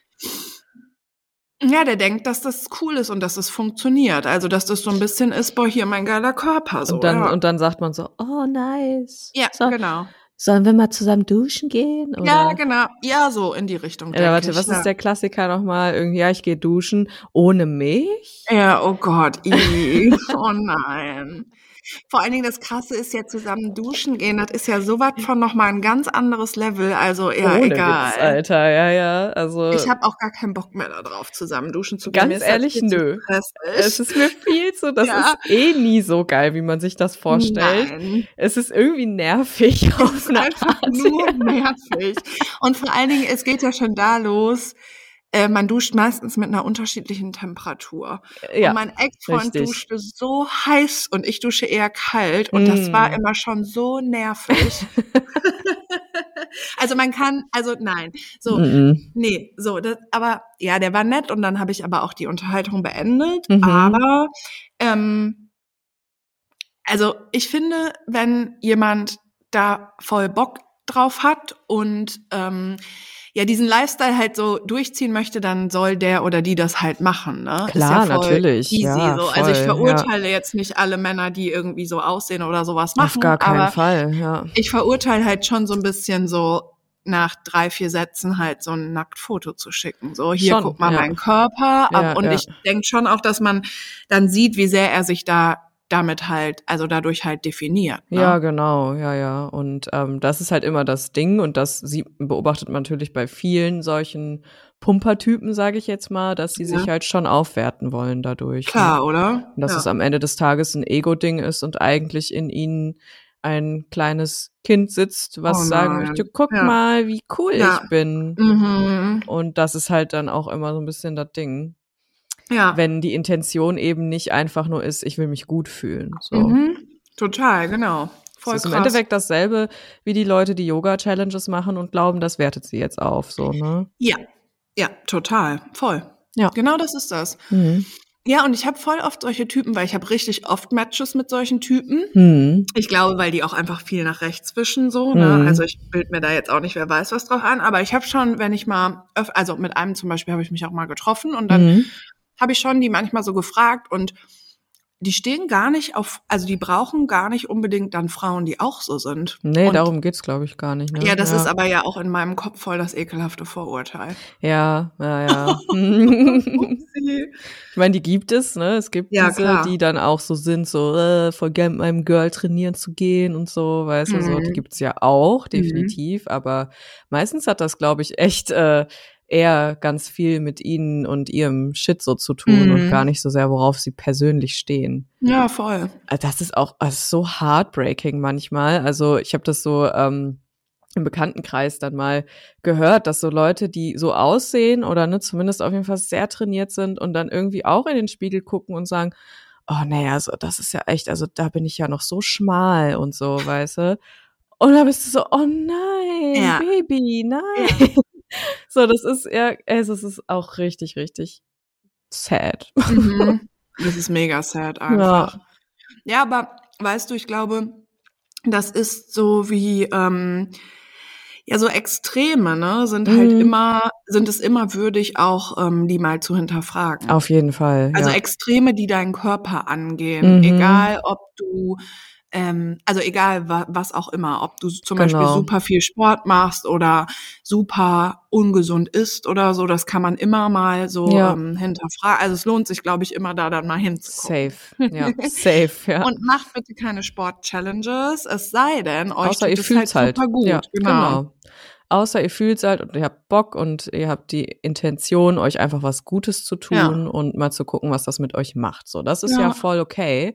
Ja, der denkt, dass das cool ist und dass es funktioniert. Also, dass das so ein bisschen ist, boah, hier mein geiler Körper. So, und, dann, ja. und dann sagt man so, oh, nice. ja, so, genau. Sollen wir mal zusammen duschen gehen? Oder? Ja, genau. Ja, so in die Richtung. Ja, warte, ich, was ja. ist der Klassiker nochmal? Irgendwie, ja, ich gehe duschen ohne Milch? Ja, oh Gott, [LAUGHS] oh nein. Vor allen Dingen das Krasse ist ja zusammen duschen gehen, das ist ja sowas von nochmal ein ganz anderes Level. Also ja, ohne egal. Witz, Alter, ja, ja. Also, Ich habe auch gar keinen Bock mehr darauf, zusammen duschen zu gehen. Ganz ehrlich, nö. es ist mir viel zu, das Ja. ist eh nie so geil, wie man sich das vorstellt. Nein. Es ist irgendwie nervig [LAUGHS] auf ist einfach Art. nur nervig. Und vor allen Dingen, es geht ja schon da los. Äh, man duscht meistens mit einer unterschiedlichen Temperatur. Ja, und mein Ex-Freund duschte so heiß und ich dusche eher kalt. Und das Mm. war immer schon so nervig. [LAUGHS] also man kann, also nein, so, Mhm. nee, so, das, aber ja, der war nett und dann habe ich aber auch die Unterhaltung beendet. Mhm. Aber ähm, also ich finde, wenn jemand da voll Bock drauf hat und ähm, ja diesen Lifestyle halt so durchziehen möchte, dann soll der oder die das halt machen. Ne? Klar, Ist ja natürlich, Easy, ja, so. Also ich verurteile jetzt nicht alle Männer, die irgendwie so aussehen oder sowas machen. Auf gar keinen Fall, ja. ich verurteile halt schon so ein bisschen so nach drei, vier Sätzen halt so ein Nacktfoto zu schicken. So, hier, Schon, guck mal ja. meinen Körper. Ja, und ja. ich denke schon auch, dass man dann sieht, wie sehr er sich da damit halt, also dadurch halt definiert. Ne? Ja, genau, ja, ja. Und ähm, das ist halt immer das Ding und das sieht, beobachtet man natürlich bei vielen solchen Pumpertypen, sage ich jetzt mal, dass sie Ja. sich halt schon aufwerten wollen dadurch. Klar, Ne? oder? Und dass ja. es am Ende des Tages ein Ego-Ding ist und eigentlich in ihnen ein kleines Kind sitzt, was Oh sagen möchte, guck Ja. mal, wie cool ich bin. Mhm. Und das ist halt dann auch immer so ein bisschen das Ding. Ja. Wenn die Intention eben nicht einfach nur ist, ich will mich gut fühlen. So. Mhm. Total, genau. Voll das ist im krass. Endeffekt dasselbe wie die Leute, die Yoga-Challenges machen und glauben, das wertet sie jetzt auf, so, ne? Ja, ja, total, voll. Ja. Genau das ist das. Mhm. Ja, und ich habe voll oft solche Typen, weil ich habe richtig oft Matches mit solchen Typen. Mhm. Ich glaube, weil die auch einfach viel nach rechts wischen, so. Ne? Mhm. Also ich bild mir da jetzt auch nicht, wer weiß was drauf an. Aber ich habe schon, wenn ich mal, öf- also mit einem zum Beispiel habe ich mich auch mal getroffen und dann Mhm. Habe ich schon die manchmal so gefragt und die stehen gar nicht auf, also die brauchen gar nicht unbedingt dann Frauen, die auch so sind. Nee, Und- darum geht's, glaube ich, gar nicht. Ne? Ja, das ist aber ja auch in meinem Kopf voll das ekelhafte Vorurteil. Ja, ja, ja. [LAUGHS] [LAUGHS] Ich meine, die gibt es, ne? Es gibt Ja, diese, klar. die dann auch so sind, so äh, voll gern mit meinem Girl trainieren zu gehen und so, weißt du, so, Mhm. die gibt's ja auch, definitiv. Aber meistens hat das, glaube ich, echt äh, eher ganz viel mit ihnen und ihrem Shit so zu tun Mhm. und gar nicht so sehr, worauf sie persönlich stehen. ja, voll. Also Das ist auch das ist so heartbreaking manchmal. Also ich habe das so ähm, im Bekanntenkreis dann mal gehört, dass so Leute, die so aussehen oder ne, zumindest auf jeden Fall sehr trainiert sind und dann irgendwie auch in den Spiegel gucken und sagen, oh nee, also das ist ja echt, also da bin ich ja noch so schmal und so, weißt du. Und da bist du so, oh nein, Ja. Baby, nein. So, das ist ja, es ist auch richtig, richtig sad. Mhm. [LAUGHS] Das ist mega sad einfach. Ja. aber weißt du, ich glaube, das ist so wie, ähm, ja, so Extreme, ne, sind halt Mhm. immer, sind es immer würdig, auch ähm, die mal zu hinterfragen. Auf jeden Fall. Also ja. Extreme, die deinen Körper angehen, Mhm. egal ob du, ähm, also egal wa was auch immer, ob du zum Beispiel Genau. super viel Sport machst oder super ungesund isst oder so, das kann man immer mal so Ja. ähm, hinterfragen. Also es lohnt sich, glaube ich, immer da dann mal hinzugucken. Safe. Ja, [LAUGHS] safe, ja. Und macht bitte keine Sport-Challenges, es sei denn, euch Außer ihr es fühlt's halt. super gut. Ja, genau. genau. Außer ihr fühlt's halt und ihr habt Bock und ihr habt die Intention, euch einfach was Gutes zu tun Ja. und mal zu gucken, was das mit euch macht. So, das ist ja, Ja. voll okay.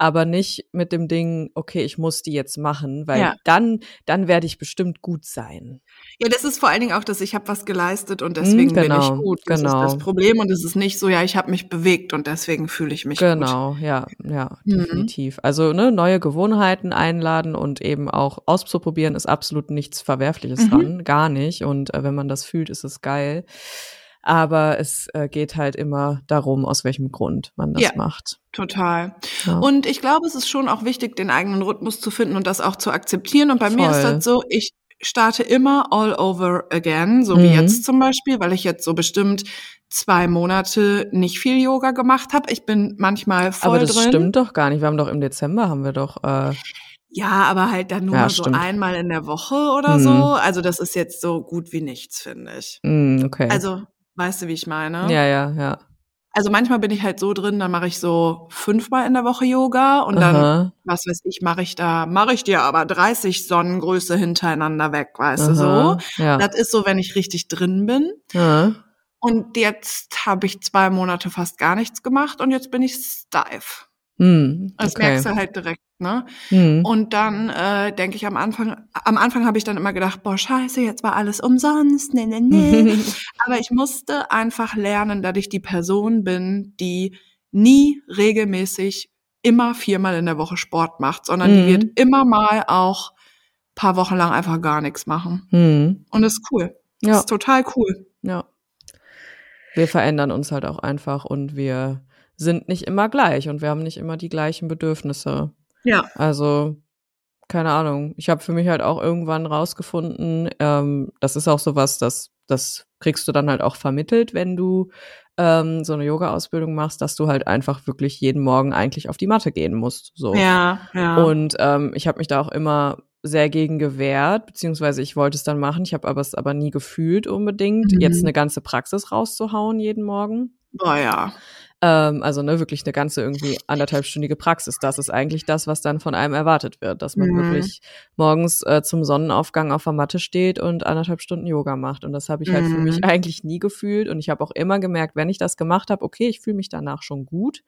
Aber nicht mit dem Ding, okay, ich muss die jetzt machen, weil Ja. dann, dann werde ich bestimmt gut sein. Ja, das ist vor allen Dingen auch, dass ich habe was geleistet und deswegen bin ich genau, gut. Das genau. ist das Problem und es ist nicht so, ja, ich habe mich bewegt und deswegen fühle ich mich gut. Genau, ja, ja, Mhm. definitiv. Also ne, neue Gewohnheiten einladen und eben auch auszuprobieren ist absolut nichts Verwerfliches Mhm. dran, gar nicht. Und äh, wenn man das fühlt, ist es geil. Aber es äh, geht halt immer darum, aus welchem Grund man das Ja. macht. Total. Ja. Und ich glaube, es ist schon auch wichtig, den eigenen Rhythmus zu finden und das auch zu akzeptieren. Und bei mir ist Voll. das so, ich starte immer all over again, so wie Mhm. jetzt zum Beispiel, weil ich jetzt so bestimmt zwei Monate nicht viel Yoga gemacht habe. Ich bin manchmal voll Aber das drin. stimmt doch gar nicht. Wir haben doch im Dezember haben wir doch äh, Ja, aber halt dann nur Ja, mal so einmal in der Woche oder Mhm. so. Also das ist jetzt so gut wie nichts, finde ich. mh, okay. Also, weißt du, wie ich meine? ja, ja, ja. Also manchmal bin ich halt so drin, dann mache ich so fünfmal in der Woche Yoga und dann, Aha, was weiß ich, mache ich da, mache ich dir aber 30 Sonnengröße hintereinander weg, weißt du aha, so. Ja. Das ist so, wenn ich richtig drin bin. ja. Und jetzt habe ich zwei Monate fast gar nichts gemacht und jetzt bin ich steif. Hm, Das okay. merkst du halt direkt, ne? Hm. Und dann äh, denke ich am Anfang, am Anfang habe ich dann immer gedacht, boah, scheiße, jetzt war alles umsonst, ne, ne, ne. [LAUGHS] Aber ich musste einfach lernen, dass ich die Person bin, die nie regelmäßig immer viermal in der Woche Sport macht, sondern Mhm. die wird immer mal auch paar Wochen lang einfach gar nichts machen. Hm. Und das ist cool. Das Ja. ist total cool. Ja. Wir verändern uns halt auch einfach und wir sind nicht immer gleich und wir haben nicht immer die gleichen Bedürfnisse. Ja. Also, keine Ahnung. Ich habe für mich halt auch irgendwann rausgefunden, ähm, das ist auch sowas, das, das kriegst du dann halt auch vermittelt, wenn du ähm, so eine Yoga-Ausbildung machst, dass du halt einfach wirklich jeden Morgen eigentlich auf die Matte gehen musst. So. Ja, ja. Und ähm, ich habe mich da auch immer sehr gegen gewehrt, beziehungsweise ich wollte es dann machen, ich habe aber es aber nie gefühlt unbedingt, Mhm. jetzt eine ganze Praxis rauszuhauen jeden Morgen. Boah, ja. Ähm, also ne, wirklich eine ganze irgendwie anderthalbstündige Praxis. Das ist eigentlich das, was dann von einem erwartet wird, dass man Mhm. wirklich morgens äh, zum Sonnenaufgang auf der Matte steht und anderthalb Stunden Yoga macht. Und das habe ich halt für Mhm. mich eigentlich nie gefühlt. Und ich habe auch immer gemerkt, wenn ich das gemacht habe, okay, ich fühle mich danach schon gut,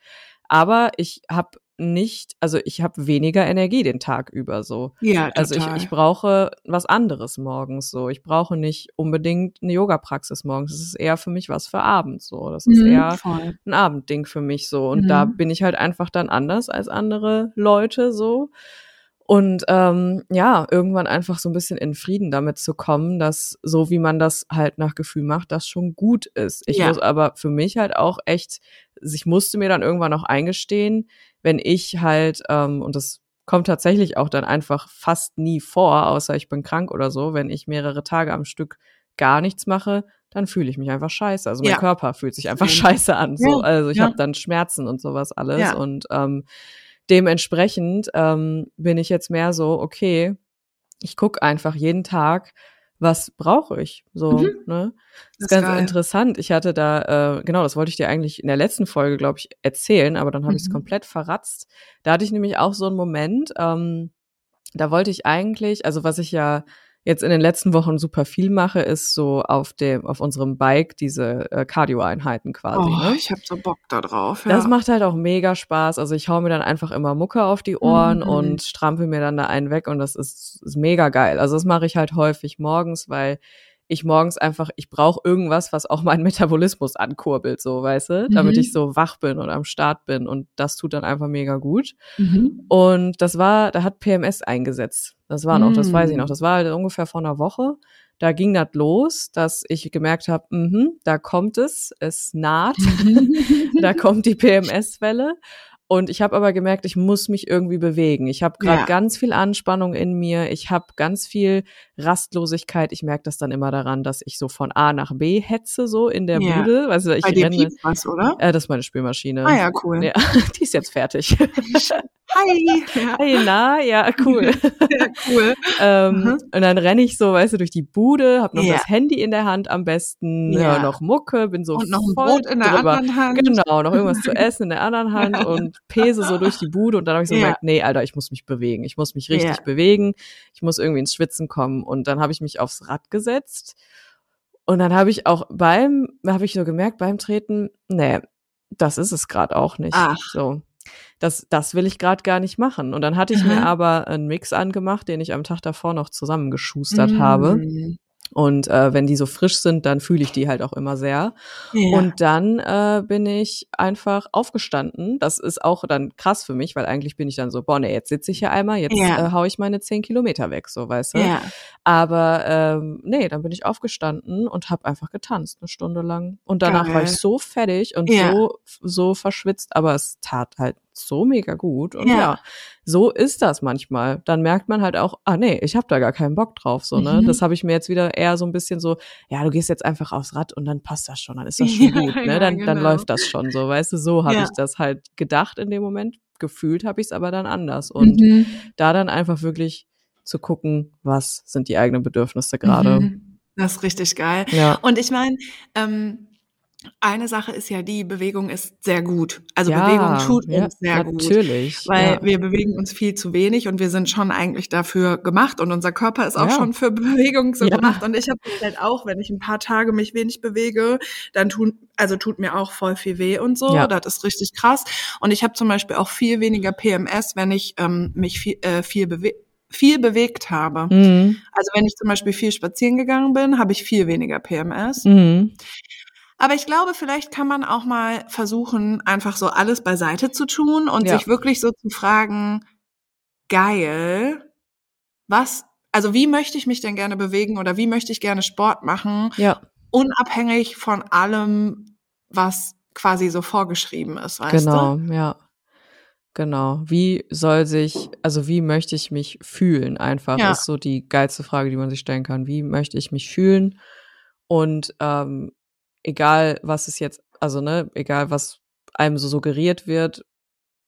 aber ich habe nicht, also ich habe weniger Energie den Tag über so. Ja, total. Also ich, ich brauche was anderes morgens so. Ich brauche nicht unbedingt eine Yoga-Praxis morgens. Das ist eher für mich was für abends so. Das ist Mhm, eher voll. ein Abendding für mich so. Und da Mhm. bin ich halt einfach dann anders als andere Leute so. Und ähm, ja, irgendwann einfach so ein bisschen in Frieden damit zu kommen, dass so wie man das halt nach Gefühl macht, das schon gut ist. Ich Ja. muss aber für mich halt auch echt, ich musste mir dann irgendwann auch eingestehen, wenn ich halt, ähm, und das kommt tatsächlich auch dann einfach fast nie vor, außer ich bin krank oder so, wenn ich mehrere Tage am Stück gar nichts mache, dann fühle ich mich einfach scheiße. Also mein Ja. Körper fühlt sich einfach [LAUGHS] scheiße an. So. Also ich ja. habe dann Schmerzen und sowas alles. Und ähm, dementsprechend ähm, bin ich jetzt mehr so, okay, ich guck einfach jeden Tag, was brauche ich? So, Mhm. ne? Das Das ist ganz geil. interessant. Ich hatte da, äh, genau, das wollte ich dir eigentlich in der letzten Folge, glaube ich, erzählen, aber dann habe ich es Mhm. komplett verratzt. Da hatte ich nämlich auch so einen Moment, ähm, da wollte ich eigentlich, also was ich ja jetzt in den letzten Wochen super viel mache, ist so auf dem, auf unserem Bike diese äh, Cardio-Einheiten quasi. Oh, ne? ich habe so Bock da drauf. Ja. Das macht halt auch mega Spaß. Also ich hau mir dann einfach immer Mucke auf die Ohren Mhm. und strampel mir dann da einen weg und das ist, ist mega geil. Also das mache ich halt häufig morgens, weil ich morgens einfach, ich brauche irgendwas, was auch meinen Metabolismus ankurbelt, so, weißt du, damit Mhm. ich so wach bin und am Start bin und das tut dann einfach mega gut. Mhm. Und das war, da hat PMS eingesetzt. Das war noch, das weiß ich Mm. noch. Das war halt ungefähr vor einer Woche. Da ging das los, dass ich gemerkt habe, mhm, da kommt es, es naht, [LAUGHS] da kommt die PMS-Welle. Und ich habe aber gemerkt, ich muss mich irgendwie bewegen. Ich habe gerade Ja. ganz viel Anspannung in mir. Ich habe ganz viel Rastlosigkeit. Ich merke das dann immer daran, dass ich so von A nach B hetze, so in der Ja. Bude. Weißt du, ich Bei dir renne. was, oder? Äh, das ist meine Spülmaschine. Ah ja, cool. Ja, [LAUGHS] die ist jetzt fertig. [LAUGHS] Hi. Hey, na, ja, cool. [LAUGHS] ja cool. ähm, Mhm. Und dann renne ich so, weißt du, durch die Bude, hab noch Ja. das Handy in der Hand am besten, Ja. hör noch Mucke, bin so Und noch ein voll Brot in der drüber. anderen Hand. Genau, noch irgendwas zu essen in der anderen [LAUGHS] Hand und pese so durch die Bude und dann habe ich so Ja. gemerkt, nee, Alter, ich muss mich bewegen. Ich muss mich richtig bewegen. Ich muss irgendwie ins Schwitzen kommen. Und dann habe ich mich aufs Rad gesetzt. Und dann habe ich auch beim, habe ich so gemerkt, beim Treten, nee, das ist es gerade auch nicht. Ach. So. Das, das will ich gerade gar nicht machen. Und dann hatte ich mir Aha. aber einen Mix angemacht, den ich am Tag davor noch zusammengeschustert habe. Mm. Und äh, wenn die so frisch sind, dann fühle ich die halt auch immer sehr. Ja. Und dann äh, bin ich einfach aufgestanden. Das ist auch dann krass für mich, weil eigentlich bin ich dann so, boah, nee, jetzt sitze ich hier einmal, jetzt Ja. äh, hau ich meine zehn Kilometer weg, so weißt du. ja. Aber ähm, nee, dann bin ich aufgestanden und habe einfach getanzt eine Stunde lang. Und danach war Geil. ich so fertig und Ja. so so verschwitzt, aber es tat halt so mega gut. Und ja, Ja. so ist das manchmal. Dann merkt man halt auch, ah nee, ich habe da gar keinen Bock drauf. So ne, Mhm. das habe ich mir jetzt wieder eher so ein bisschen so, ja, du gehst jetzt einfach aufs Rad und dann passt das schon, dann ist das [LAUGHS] schon Ja, gut, ne? Dann dann genau. läuft das schon so, weißt du. So habe Ja. ich das halt gedacht in dem Moment. Gefühlt habe ich es aber dann anders und Mhm. da dann einfach wirklich zu gucken, was sind die eigenen Bedürfnisse gerade. Mhm. Das ist richtig geil. Ja. Und ich meine, ähm, eine Sache ist ja die, Bewegung ist sehr gut. Also ja, Bewegung tut ja, uns sehr gut. natürlich. Weil ja. wir bewegen uns viel zu wenig und wir sind schon eigentlich dafür gemacht und unser Körper ist auch schon für [LAUGHS] Bewegung so gemacht. Und ich habe das halt auch, wenn ich ein paar Tage mich wenig bewege, dann tun, also tut mir auch voll viel weh und so. Das ist richtig krass. Und ich habe zum Beispiel auch viel weniger PMS, wenn ich ähm, mich viel, äh, viel bewege viel bewegt habe. Mhm. Also wenn ich zum Beispiel viel spazieren gegangen bin, habe ich viel weniger PMS. Mhm. Aber ich glaube, vielleicht kann man auch mal versuchen, einfach so alles beiseite zu tun und Ja. sich wirklich so zu fragen, geil, was, also wie möchte ich mich denn gerne bewegen oder wie möchte ich gerne Sport machen, Ja, unabhängig von allem, was quasi so vorgeschrieben ist, weißt genau, du? ja. Genau. Wie soll sich, also wie möchte ich mich fühlen? Einfach Ja. ist so die geilste Frage, die man sich stellen kann. Wie möchte ich mich fühlen? Und ähm, egal, was es jetzt, also ne, egal, was einem so suggeriert wird,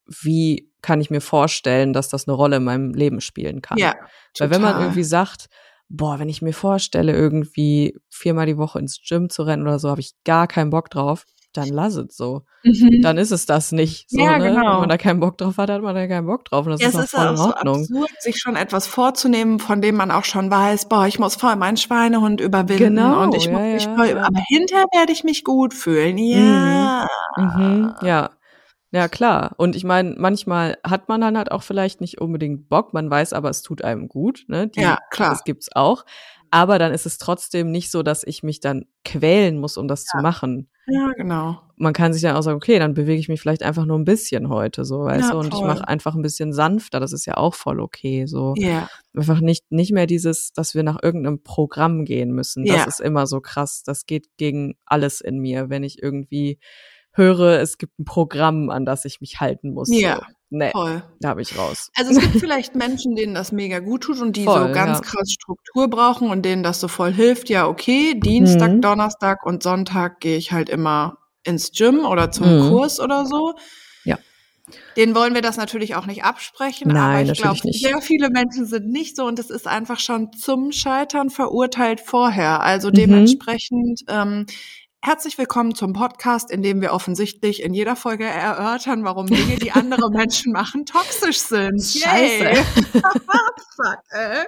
wie kann ich mir vorstellen, dass das eine Rolle in meinem Leben spielen kann? Ja. Weil wenn man irgendwie sagt, boah, wenn ich mir vorstelle, irgendwie viermal die Woche ins Gym zu rennen oder so, habe ich gar keinen Bock drauf, dann lass es so. Mhm. Dann ist es das nicht. So, Ja, ne? genau. Wenn man da keinen Bock drauf hat, hat man da keinen Bock drauf. Und das Ja, ist es auch ist voll in auch so Ordnung. absurd, sich schon etwas vorzunehmen, von dem man auch schon weiß, boah, ich muss voll meinen Schweinehund überwinden Genau, und ich muss ja, mich ja, voll, aber hinterher werde ich mich gut fühlen. Ja. Mhm, ja. Ja, klar. Und ich meine, manchmal hat man dann halt auch vielleicht nicht unbedingt Bock, man weiß aber, es tut einem gut. Ne? Die, Ja, klar. Das gibt's auch. Aber dann ist es trotzdem nicht so, dass ich mich dann quälen muss, um das zu machen. Ja, genau. man kann sich dann auch sagen, okay, dann bewege ich mich vielleicht einfach nur ein bisschen heute, so, weißt Ja, du, und ich voll. mache einfach ein bisschen sanfter, das ist ja auch voll okay, so. Ja. Einfach nicht, nicht mehr dieses, dass wir nach irgendeinem Programm gehen müssen. Das Ja. ist immer so krass. Das geht gegen alles in mir, wenn ich irgendwie höre, es gibt ein Programm, an das ich mich halten muss. Ja. So. Nee, Voll. da bin ich raus. Also es gibt vielleicht Menschen, denen das mega gut tut und die Voll, so ganz ja. krass Struktur brauchen und denen das so voll hilft. Ja, okay, Dienstag, Mhm. Donnerstag und Sonntag gehe ich halt immer ins Gym oder zum Mhm. Kurs oder so. Ja. Den wollen wir das natürlich auch nicht absprechen, aber Nein, ich glaube, sehr viele Menschen sind nicht so und es ist einfach schon zum Scheitern verurteilt vorher. Also Mhm. dementsprechend ähm, herzlich willkommen zum Podcast, in dem wir offensichtlich in jeder Folge erörtern, warum Dinge, die andere [LAUGHS] Menschen machen, toxisch sind. Scheiße. Yay. [LAUGHS] Fuck, ey.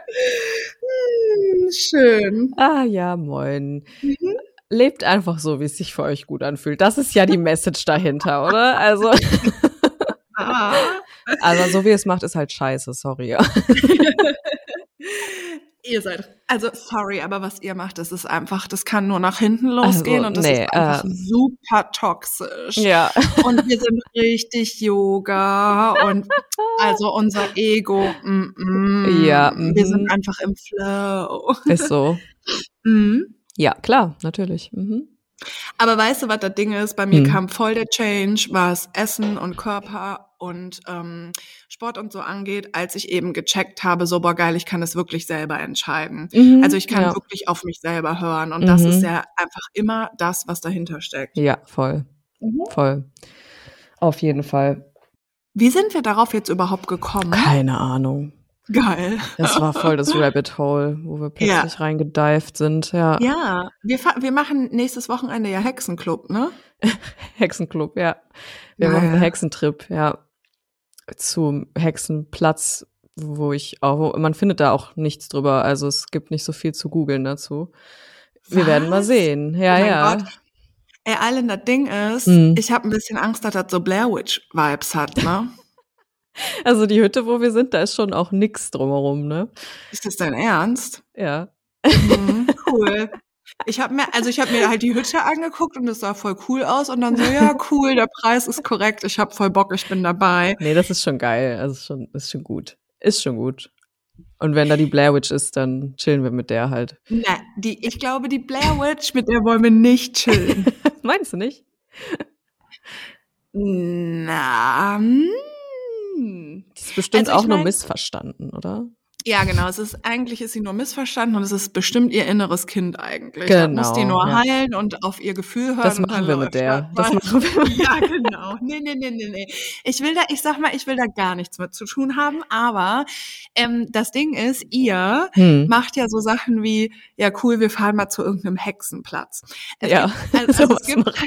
Hm, schön. Ah ja, moin. Mhm. Lebt einfach so, wie es sich für euch gut anfühlt. Das ist ja die Message dahinter, oder? Also, [LAUGHS] Ah. also so wie es macht, ist halt scheiße, sorry. Ihr seid, also sorry, aber was ihr macht, das ist einfach, das kann nur nach hinten losgehen Also, und das nee, ist einfach äh, super toxisch. ja. [LAUGHS] Und wir sind richtig Yoga und also unser Ego, mm, mm, Ja, wir mhm. sind einfach im Flow. Ist so. [LAUGHS] Mhm. Ja, klar, natürlich. Mhm. Aber weißt du, was das Ding ist? Bei mir Hm. kam voll der Change, was Essen und Körper und ähm, Sport und so angeht, als ich eben gecheckt habe, so boah geil, ich kann es wirklich selber entscheiden. Mhm. Also ich kann ja. wirklich auf mich selber hören und das Mhm. ist ja einfach immer das, was dahinter steckt. Ja, voll. Mhm. Voll. Auf jeden Fall. Wie sind wir darauf jetzt überhaupt gekommen? Keine Ahnung. Geil. Das war voll das [LAUGHS] Rabbit Hole, wo wir Ja. plötzlich reingedived sind. Ja. Ja, wir, wir machen nächstes Wochenende ja Hexenclub, ne? [LAUGHS] Hexenclub, ja. Wir Geil. machen einen Hexentrip, ja. Zum Hexenplatz, wo ich auch, man findet da auch nichts drüber. Also es gibt nicht so viel zu googeln dazu. Wir werden mal Was? sehen. Ja, Oh mein ja. Gott. Ey, Allen, das Ding ist, Mhm. ich habe ein bisschen Angst, dass das so Blair Witch Vibes hat, ne? [LAUGHS] Also die Hütte, wo wir sind, da ist schon auch nix drumherum, ne? ist das dein Ernst? Ja. Mhm, cool. [LAUGHS] Ich habe mir, also ich habe mir halt die Hütte angeguckt und es sah voll cool aus und dann so, ja, cool, der Preis ist korrekt, ich habe voll Bock, ich bin dabei. Nee, das ist schon geil. Also ist schon, ist schon gut. Ist schon gut. Und wenn da die Blair Witch ist, dann chillen wir mit der halt. Ne, die, ich glaube, die Blair Witch, mit der wollen wir nicht chillen. [LAUGHS] Meinst du nicht? Na, hm. Die ist bestimmt Also auch nur mein- missverstanden, oder? Ja, genau. Es ist eigentlich ist sie nur missverstanden und es ist bestimmt ihr inneres Kind eigentlich. Genau, muss die nur ja. heilen und auf ihr Gefühl hören. Das machen wir mit der. das. Machen wir [LAUGHS] Ja, genau. Nee, nee, nee, nee, nee. Ich will da, ich sag mal, ich will da gar nichts mit zu tun haben, aber ähm, das Ding ist, ihr Hm. macht ja so Sachen wie, ja cool, wir fahren mal zu irgendeinem Hexenplatz. Es Ja, gibt, also, [LAUGHS] also es gibt,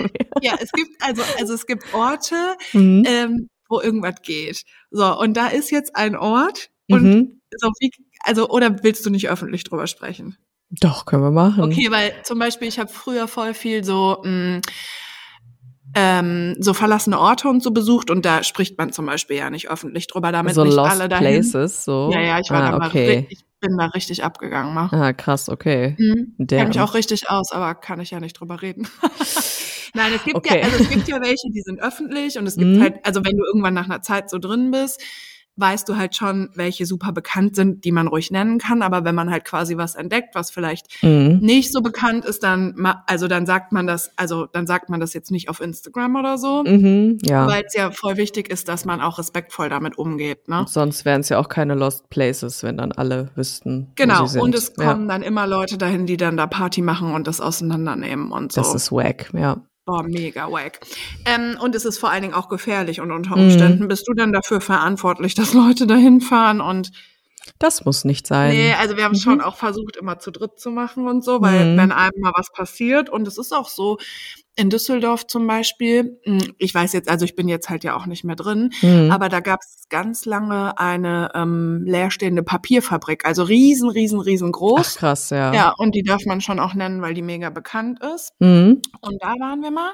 ja, es gibt, also, also es gibt Orte, Mhm. ähm, wo irgendwas geht. So, und da ist jetzt ein Ort und Mhm. So wie, also, oder willst du nicht öffentlich drüber sprechen? Doch, können wir machen. Okay, weil zum Beispiel, ich habe früher voll viel so, mh, ähm, so verlassene Orte und so besucht und da spricht man zum Beispiel ja nicht öffentlich drüber, damit so nicht Lost alle dahin. Places, so. Ja, ja, ich war ah, da mal okay. richtig, ich bin da richtig abgegangen mal. Ah, krass, okay. Mhm. Der- Kenn mich auch richtig aus, aber kann ich ja nicht drüber reden. [LAUGHS] Nein, es gibt Okay. ja, also es gibt ja welche, die sind öffentlich und es gibt Mhm. halt, also wenn du irgendwann nach einer Zeit so drin bist, weißt du halt schon, welche super bekannt sind, die man ruhig nennen kann. Aber wenn man halt quasi was entdeckt, was vielleicht Mhm. nicht so bekannt ist, dann, also dann sagt man das, also dann sagt man das jetzt nicht auf Instagram oder so, Mhm, ja. weil es ja voll wichtig ist, dass man auch respektvoll damit umgeht, ne? Sonst wären es ja auch keine Lost Places, wenn dann alle wüssten. Genau, Wo sie sind. und es ja, kommen dann immer Leute dahin, die dann da Party machen und das auseinandernehmen und so. Das ist wack, ja. Boah, mega wack. Ähm, und es ist vor allen Dingen auch gefährlich und unter Mhm. Umständen bist du dann dafür verantwortlich, dass Leute dahin fahren und Das muss nicht sein. nee, also wir haben Mhm. schon auch versucht, immer zu dritt zu machen und so, weil Mhm. wenn einem mal was passiert und es ist auch so, in Düsseldorf zum Beispiel, mh, ich weiß jetzt, also ich bin jetzt halt ja auch nicht mehr drin, Mhm. aber da gab es ganz lange eine ähm, leerstehende Papierfabrik, also riesen, riesen, Ach, riesengroß. krass, ja. Ja, und die darf man schon auch nennen, weil die mega bekannt ist. Mhm. Und da waren wir mal.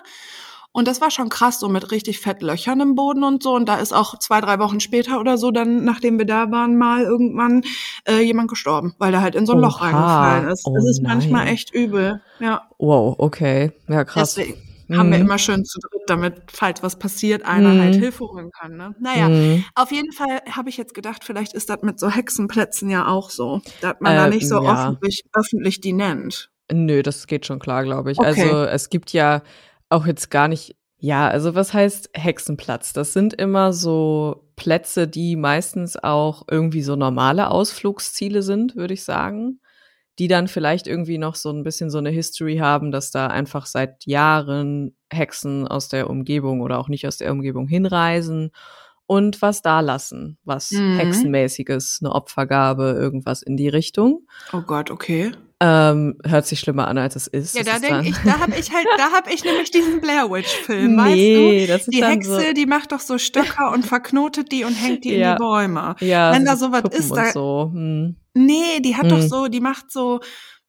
Und das war schon krass, so mit richtig fett Löchern im Boden und so. Und da ist auch zwei, drei Wochen später oder so, dann, nachdem wir da waren, mal irgendwann äh, jemand gestorben, weil der halt in so ein Loch Oha. reingefallen ist. Oh das ist manchmal nein. echt übel. Ja, Wow, okay. Ja, krass. deswegen haben wir Mhm. immer schön zu dritt, damit, falls was passiert, einer Mhm. halt Hilfe holen kann. Ne? Naja, Mhm. auf jeden Fall habe ich jetzt gedacht, vielleicht ist das mit so Hexenplätzen ja auch so, dass man da Ähm, nicht so ja. öffentlich, öffentlich die nennt. Nö, das geht schon klar, glaube ich. Okay. Also es gibt ja auch jetzt gar nicht Ja, also was heißt Hexenplatz? Das sind immer so Plätze, die meistens auch irgendwie so normale Ausflugsziele sind, würde ich sagen. Die dann vielleicht irgendwie noch so ein bisschen so eine History haben, dass da einfach seit Jahren Hexen aus der Umgebung oder auch nicht aus der Umgebung hinreisen und was da lassen, was Mhm. Hexenmäßiges, eine Opfergabe, irgendwas in die Richtung. Oh Gott, okay. Ähm, hört sich schlimmer an, als es ist. Ja, Es da denke ich, da habe ich halt, da habe ich nämlich diesen Blair Witch Film, [LAUGHS] nee, weißt das du? ist Die Hexe, so, die macht doch so Stöcker und verknotet die und hängt die in [LAUGHS] Ja. die Bäume. ja, wenn da so sowas Puppen ist, da- so. Hm. Nee, die hat doch Hm. so, die macht so,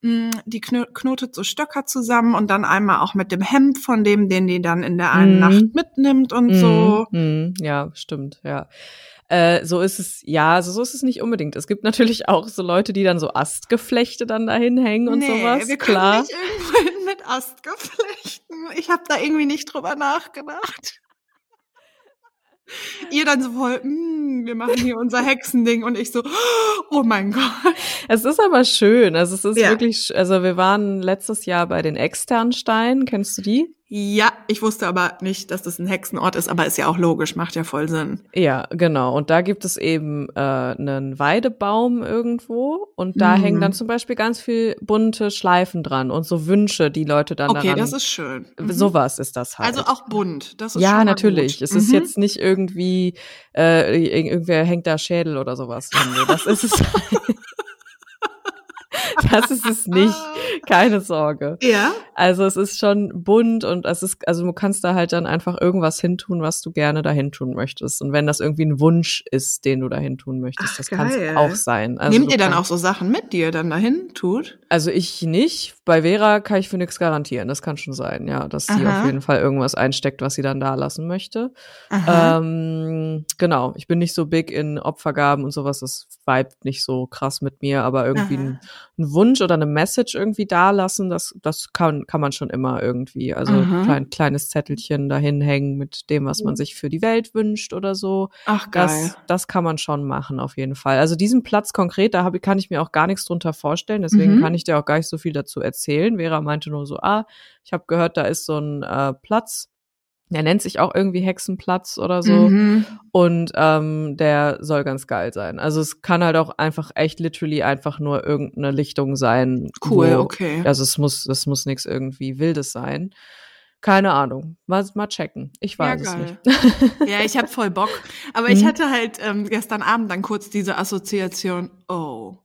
mh, die kno- knotet so Stöcker zusammen und dann einmal auch mit dem Hemd von dem, den die dann in der einen Mhm. Nacht mitnimmt und so. Mm, mm, ja, stimmt, ja. Äh, so ist es, ja, also so ist es nicht unbedingt. Es gibt natürlich auch so Leute, die dann so Astgeflechte dann dahin hängen und nee, sowas. wir können Klar. nicht irgendwo hin mit Astgeflechten. Ich habe da irgendwie nicht drüber nachgedacht. Ihr dann so voll, mm, wir machen hier unser Hexending und ich so, oh mein Gott. Es ist aber schön. Also es ist Ja. wirklich, also wir waren letztes Jahr bei den Externsteinen. Kennst du die? Ja, ich wusste aber nicht, dass das ein Hexenort ist, aber ist ja auch logisch, macht ja voll Sinn. Ja, genau. Und da gibt es eben äh, einen Weidebaum irgendwo und da Mhm. hängen dann zum Beispiel ganz viel bunte Schleifen dran und so Wünsche, die Leute dann Okay, daran. das ist schön. Mhm. sowas ist das halt. Also auch bunt. Das ist ja, natürlich. Gut. Es ist Mhm. jetzt nicht irgendwie, äh, ir- irgendwer hängt da Schädel oder sowas. das ist es. [LAUGHS] [LAUGHS] das ist es nicht. Keine Sorge. Ja. Also es ist schon bunt und es ist, also du kannst da halt dann einfach irgendwas hintun, was du gerne dahin tun möchtest. Und wenn das irgendwie ein Wunsch ist, den du dahin tun möchtest, Ach, das kann es auch sein. Also Nehmt ihr dann auch so Sachen mit, die ihr dann dahin tut? Also ich nicht. Bei Vera kann ich für nichts garantieren. Das kann schon sein, ja, dass sie Aha. auf jeden Fall irgendwas einsteckt, was sie dann da lassen möchte. Ähm, genau, ich bin nicht so big in Opfergaben und sowas, das vibet nicht so krass mit mir, aber irgendwie Aha. ein, ein Wunsch oder eine Message irgendwie da lassen, das, das kann, kann man schon immer irgendwie. Also Mhm. klein, kleines Zettelchen dahin hängen mit dem, was man sich für die Welt wünscht oder so. Ach, geil. Das, das kann man schon machen, auf jeden Fall. Also diesen Platz konkret, da hab, ich- kann ich mir auch gar nichts drunter vorstellen, deswegen Mhm. kann ich dir auch gar nicht so viel dazu erzählen. Vera meinte nur so, ah, ich habe gehört, da ist so ein äh, Platz, der nennt sich auch irgendwie Hexenplatz oder so. Mhm. Und ähm, der soll ganz geil sein. Also es kann halt auch einfach echt literally einfach nur irgendeine Lichtung sein. Cool, wo, okay. Also es muss, es muss nichts irgendwie Wildes sein. Keine Ahnung. Mal, mal checken. Ich weiß ja, es nicht. [LAUGHS] ja, ich habe voll Bock. Aber [LAUGHS] ich Mhm. hatte halt ähm, gestern Abend dann kurz diese Assoziation, oh.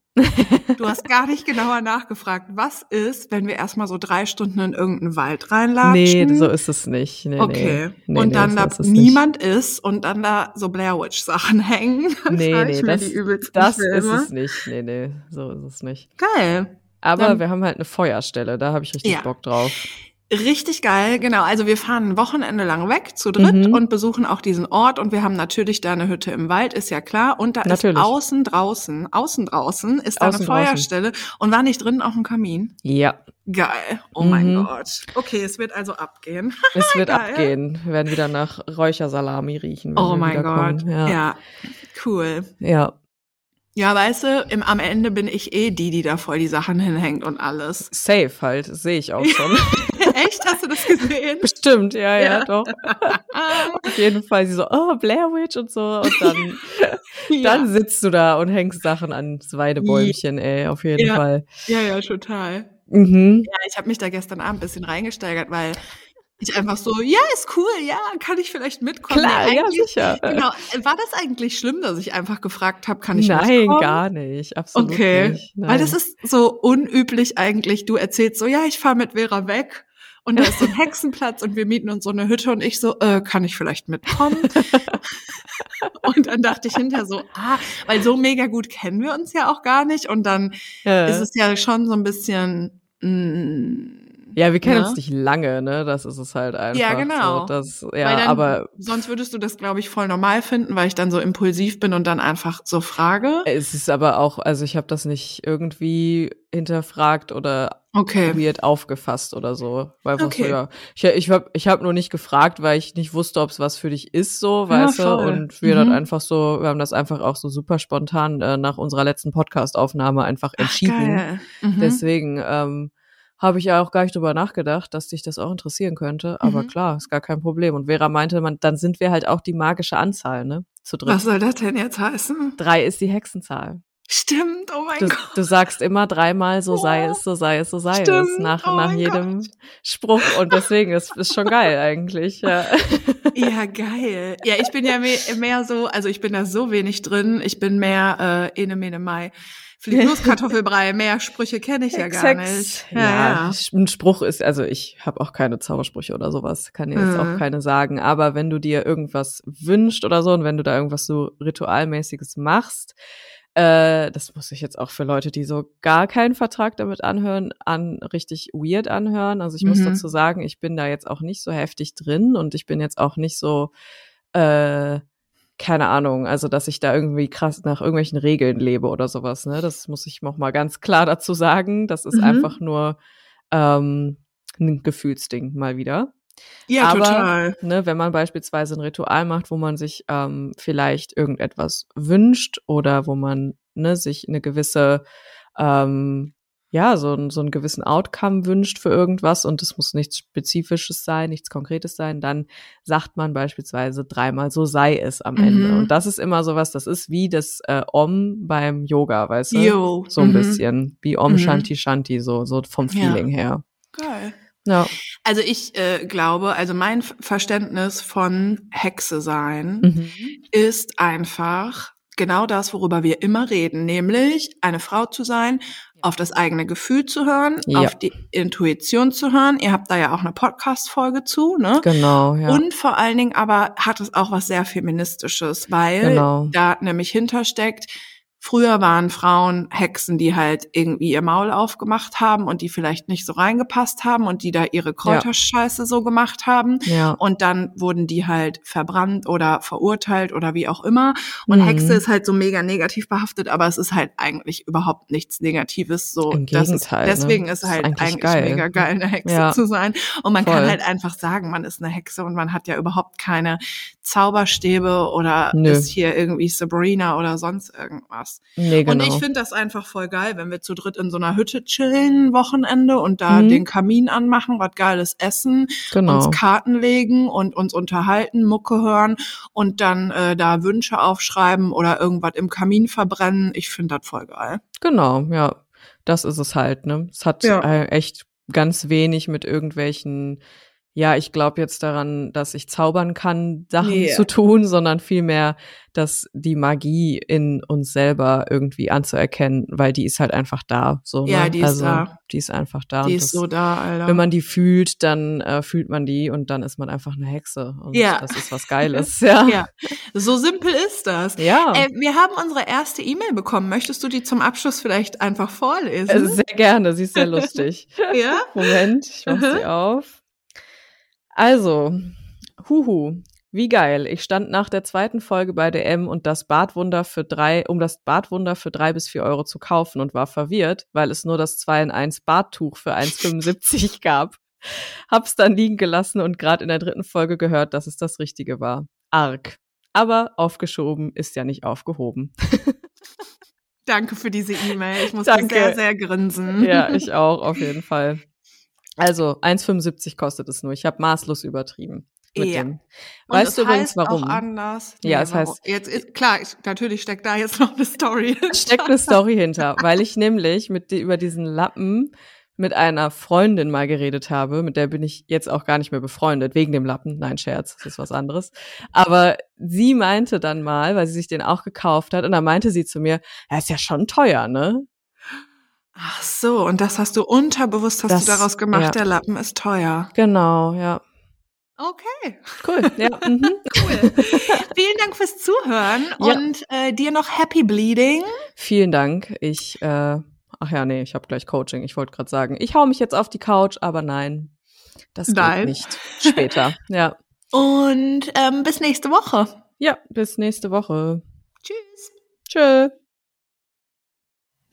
Du hast gar nicht genauer nachgefragt, was ist, wenn wir erstmal so drei Stunden in irgendeinen Wald reinlatschen? Nee, so ist es nicht. Nee, Okay. Nee, nee, und nee, dann so da es niemand ist und dann da so Blair Witch Sachen [LAUGHS] hängen. Dann Nee, nee, ich mir das, das ist es nicht. Nee, nee, so ist es nicht. Geil. Aber Dann- wir haben halt eine Feuerstelle, da habe ich richtig Ja. Bock drauf. Richtig geil, genau. Also wir fahren ein Wochenende lang weg zu dritt Mhm. und besuchen auch diesen Ort und wir haben natürlich da eine Hütte im Wald, ist ja klar. Und da Natürlich. ist außen draußen, außen draußen ist da Außen eine draußen. Feuerstelle und war nicht drin auch ein Kamin. Ja, Geil. Oh mein Mhm. Gott. Okay, es wird also abgehen. [LAUGHS] es wird Geil. abgehen. Wir werden wieder nach Räuchersalami riechen. Wenn Oh wir mein Gott. ja. Ja. Cool. ja. Ja, weißt du, im, am Ende bin ich eh die, die da voll die Sachen hinhängt und alles. Safe halt, sehe ich auch schon. [LAUGHS] Du das gesehen? Bestimmt, ja, ja, Ja. doch. Auf jeden Fall, sie so, oh, Blair Witch und so. Und dann, [LAUGHS] dann sitzt du da und hängst Sachen ans Weidebäumchen, ey, auf jeden Ja. Fall. ja, ja, total. Mhm. Ja, ich habe mich da gestern Abend ein bisschen reingesteigert, weil ich einfach so, ja, ist cool, ja, kann ich vielleicht mitkommen? Klar, Nee, ja, sicher. Genau. War das eigentlich schlimm, dass ich einfach gefragt habe, kann ich Nein, mitkommen? gar nicht. Absolut Okay. nicht. Nein. Weil das ist so unüblich eigentlich. Du erzählst so, ja, ich fahre mit Vera weg. Und da ist so ein Hexenplatz und wir mieten uns so eine Hütte und ich so, äh, kann ich vielleicht mitkommen? [LAUGHS] und dann dachte ich hinterher so, ah, weil so mega gut kennen wir uns ja auch gar nicht. Und dann ja. ist es ja schon so ein bisschen, mm, ja, wir kennen ne? uns nicht lange, ne? Das ist es halt einfach. Ja, genau. So, das, weil ja, dann, aber sonst würdest du das, glaube ich, voll normal finden, weil ich dann so impulsiv bin und dann einfach so frage. es ist aber auch, also ich habe das nicht irgendwie hinterfragt oder Okay. weird aufgefasst oder so. Weil Okay. so, ja. Ich, ich habe ich hab nur nicht gefragt, weil ich nicht wusste, ob es was für dich ist, so, Ja, weißt du. Und wir Mhm. dann einfach so, wir haben das einfach auch so super spontan äh, nach unserer letzten Podcast-Aufnahme einfach Ach, entschieden. geil. Mhm. Deswegen ähm, habe ich ja auch gar nicht drüber nachgedacht, dass dich das auch interessieren könnte. Aber Mhm. klar, ist gar kein Problem. Und Vera meinte, man, dann sind wir halt auch die magische Anzahl, ne? Zu dritt. Was soll das denn jetzt heißen? Drei ist die Hexenzahl. Stimmt, oh mein Du, Gott. du sagst immer dreimal, so sei es, so sei es, so sei es, Stimmt, nach, oh nach jedem Spruch. Und deswegen ist ist schon geil eigentlich. Ja. Ja, geil. Ja, ich bin ja mehr, mehr so, also ich bin da so wenig drin. Ich bin mehr äh, Ene, Mene, Mai. Flieg los, [LAUGHS] Kartoffelbrei. Mehr Sprüche kenne ich ja gar nicht. Ja, ein Spruch ist, also ich habe auch keine Zaubersprüche oder sowas, kann dir jetzt Mhm. auch keine sagen. Aber wenn du dir irgendwas wünscht oder so und wenn du da irgendwas so ritualmäßiges machst, äh, das muss ich jetzt auch für Leute, die so gar keinen Vertrag damit anhören, an richtig weird anhören. Also ich muss Mhm. dazu sagen, ich bin da jetzt auch nicht so heftig drin und ich bin jetzt auch nicht so äh, keine Ahnung, also dass ich da irgendwie krass nach irgendwelchen Regeln lebe oder sowas, ne? Das muss ich noch mal ganz klar dazu sagen. Das ist Mhm. einfach nur ähm, ein Gefühlsding mal wieder. Ja, Aber, total. Ne, wenn man beispielsweise ein Ritual macht, wo man sich ähm, vielleicht irgendetwas wünscht oder wo man ne, sich eine gewisse ähm, ja, so, ein, so einen gewissen Outcome wünscht für irgendwas und es muss nichts Spezifisches sein, nichts Konkretes sein, dann sagt man beispielsweise dreimal, so sei es am Ende. Mhm. Und das ist immer sowas, das ist wie das äh, Om beim Yoga, weißt du? Jo. So ein Mhm. bisschen. Wie Om Mhm. Shanti Shanti, so, so vom Ja. Feeling her. Geil. Ja. Also ich äh, glaube, also mein Verständnis von Hexe sein Mhm. ist einfach genau das, worüber wir immer reden, nämlich eine Frau zu sein, auf das eigene Gefühl zu hören, Ja. auf die Intuition zu hören. Ihr habt da ja auch eine Podcast-Folge zu, ne? Genau, ja. Und vor allen Dingen aber hat es auch was sehr Feministisches, weil Genau. da nämlich hintersteckt, früher waren Frauen Hexen, die halt irgendwie ihr Maul aufgemacht haben und die vielleicht nicht so reingepasst haben und die da ihre Kräuterscheiße so gemacht haben. ja. Und dann wurden die halt verbrannt oder verurteilt oder wie auch immer. Und Mhm. Hexe ist halt so mega negativ behaftet, aber es ist halt eigentlich überhaupt nichts Negatives. So, Im das ist, ne? deswegen ist es ist halt eigentlich eigentlich, geil. mega geil, eine Hexe Ja. zu sein. Und man kann Voll. halt einfach sagen, man ist eine Hexe und man hat ja überhaupt keine Zauberstäbe oder Nö. ist hier irgendwie Sabrina oder sonst irgendwas. Nee, genau. Und ich finde das einfach voll geil, wenn wir zu dritt in so einer Hütte chillen, Wochenende und da Mhm. den Kamin anmachen, was geiles essen genau. uns Karten legen und uns unterhalten, Mucke hören und dann äh, da Wünsche aufschreiben oder irgendwas im Kamin verbrennen. Ich finde das voll geil. Genau, ja. Das ist es halt, ne? Es hat Ja. äh, echt ganz wenig mit irgendwelchen, ja, ich glaube jetzt daran, dass ich zaubern kann, Sachen Nee. zu tun, sondern vielmehr, dass die Magie in uns selber irgendwie anzuerkennen, weil die ist halt einfach da. So, Ja, ne? die ist also, da. Die ist einfach da. Die und ist das, so da, Alter. Wenn man die fühlt, dann äh, fühlt man die und dann ist man einfach eine Hexe. Und Ja. das ist was Geiles. [LAUGHS] Ja. ja, so simpel ist das. Ja. Äh, wir haben unsere erste E-Mail bekommen. Möchtest du die zum Abschluss vielleicht einfach vorlesen? Also sehr gerne, sie ist sehr lustig. [LAUGHS] ja? Moment, ich mach sie auf. Also, huhu, wie geil. Ich stand nach der zweiten Folge bei DM und das Badwunder für drei, um das Badwunder für drei bis vier Euro zu kaufen und war verwirrt, weil es nur das 2 in 1 Badtuch für 1,75 [LAUGHS] gab. Hab's dann liegen gelassen und gerade in der dritten Folge gehört, dass es das Richtige war. Arg. Aber aufgeschoben ist ja nicht aufgehoben. Danke für diese E-Mail. Ich muss [LAUGHS] sehr, sehr grinsen. Ja, [LAUGHS] ich auch, auf jeden Fall. Also, 1,75 kostet es nur. Ich habe maßlos übertrieben. Mit Ja. dem. Weißt du übrigens warum? Auch anders. Ja, es warum? heißt- Jetzt ist, klar, ich, natürlich steckt da jetzt noch eine Story. [LAUGHS] Steckt eine Story hinter, weil ich nämlich mit über diesen Lappen mit einer Freundin mal geredet habe, mit der bin ich jetzt auch gar nicht mehr befreundet, wegen dem Lappen. Nein, Scherz, das ist was anderes. Aber sie meinte dann mal, weil sie sich den auch gekauft hat, und dann meinte sie zu mir, ja, ist ja schon teuer, ne? Ach so, und das hast du unterbewusst hast Das- du daraus gemacht, ja. der Lappen ist teuer. Genau, ja. Okay, Cool. Ja, [LAUGHS] mhm. cool. Vielen Dank fürs Zuhören Ja. und äh, dir noch Happy Bleeding. Vielen Dank. Ich, äh, ach ja, nee, ich habe gleich Coaching. Ich wollte gerade sagen, ich hau mich jetzt auf die Couch, aber nein, das Nein. geht nicht. Später. [LAUGHS] ja. Und ähm, bis nächste Woche. Ja, bis nächste Woche. Tschüss. Tschö.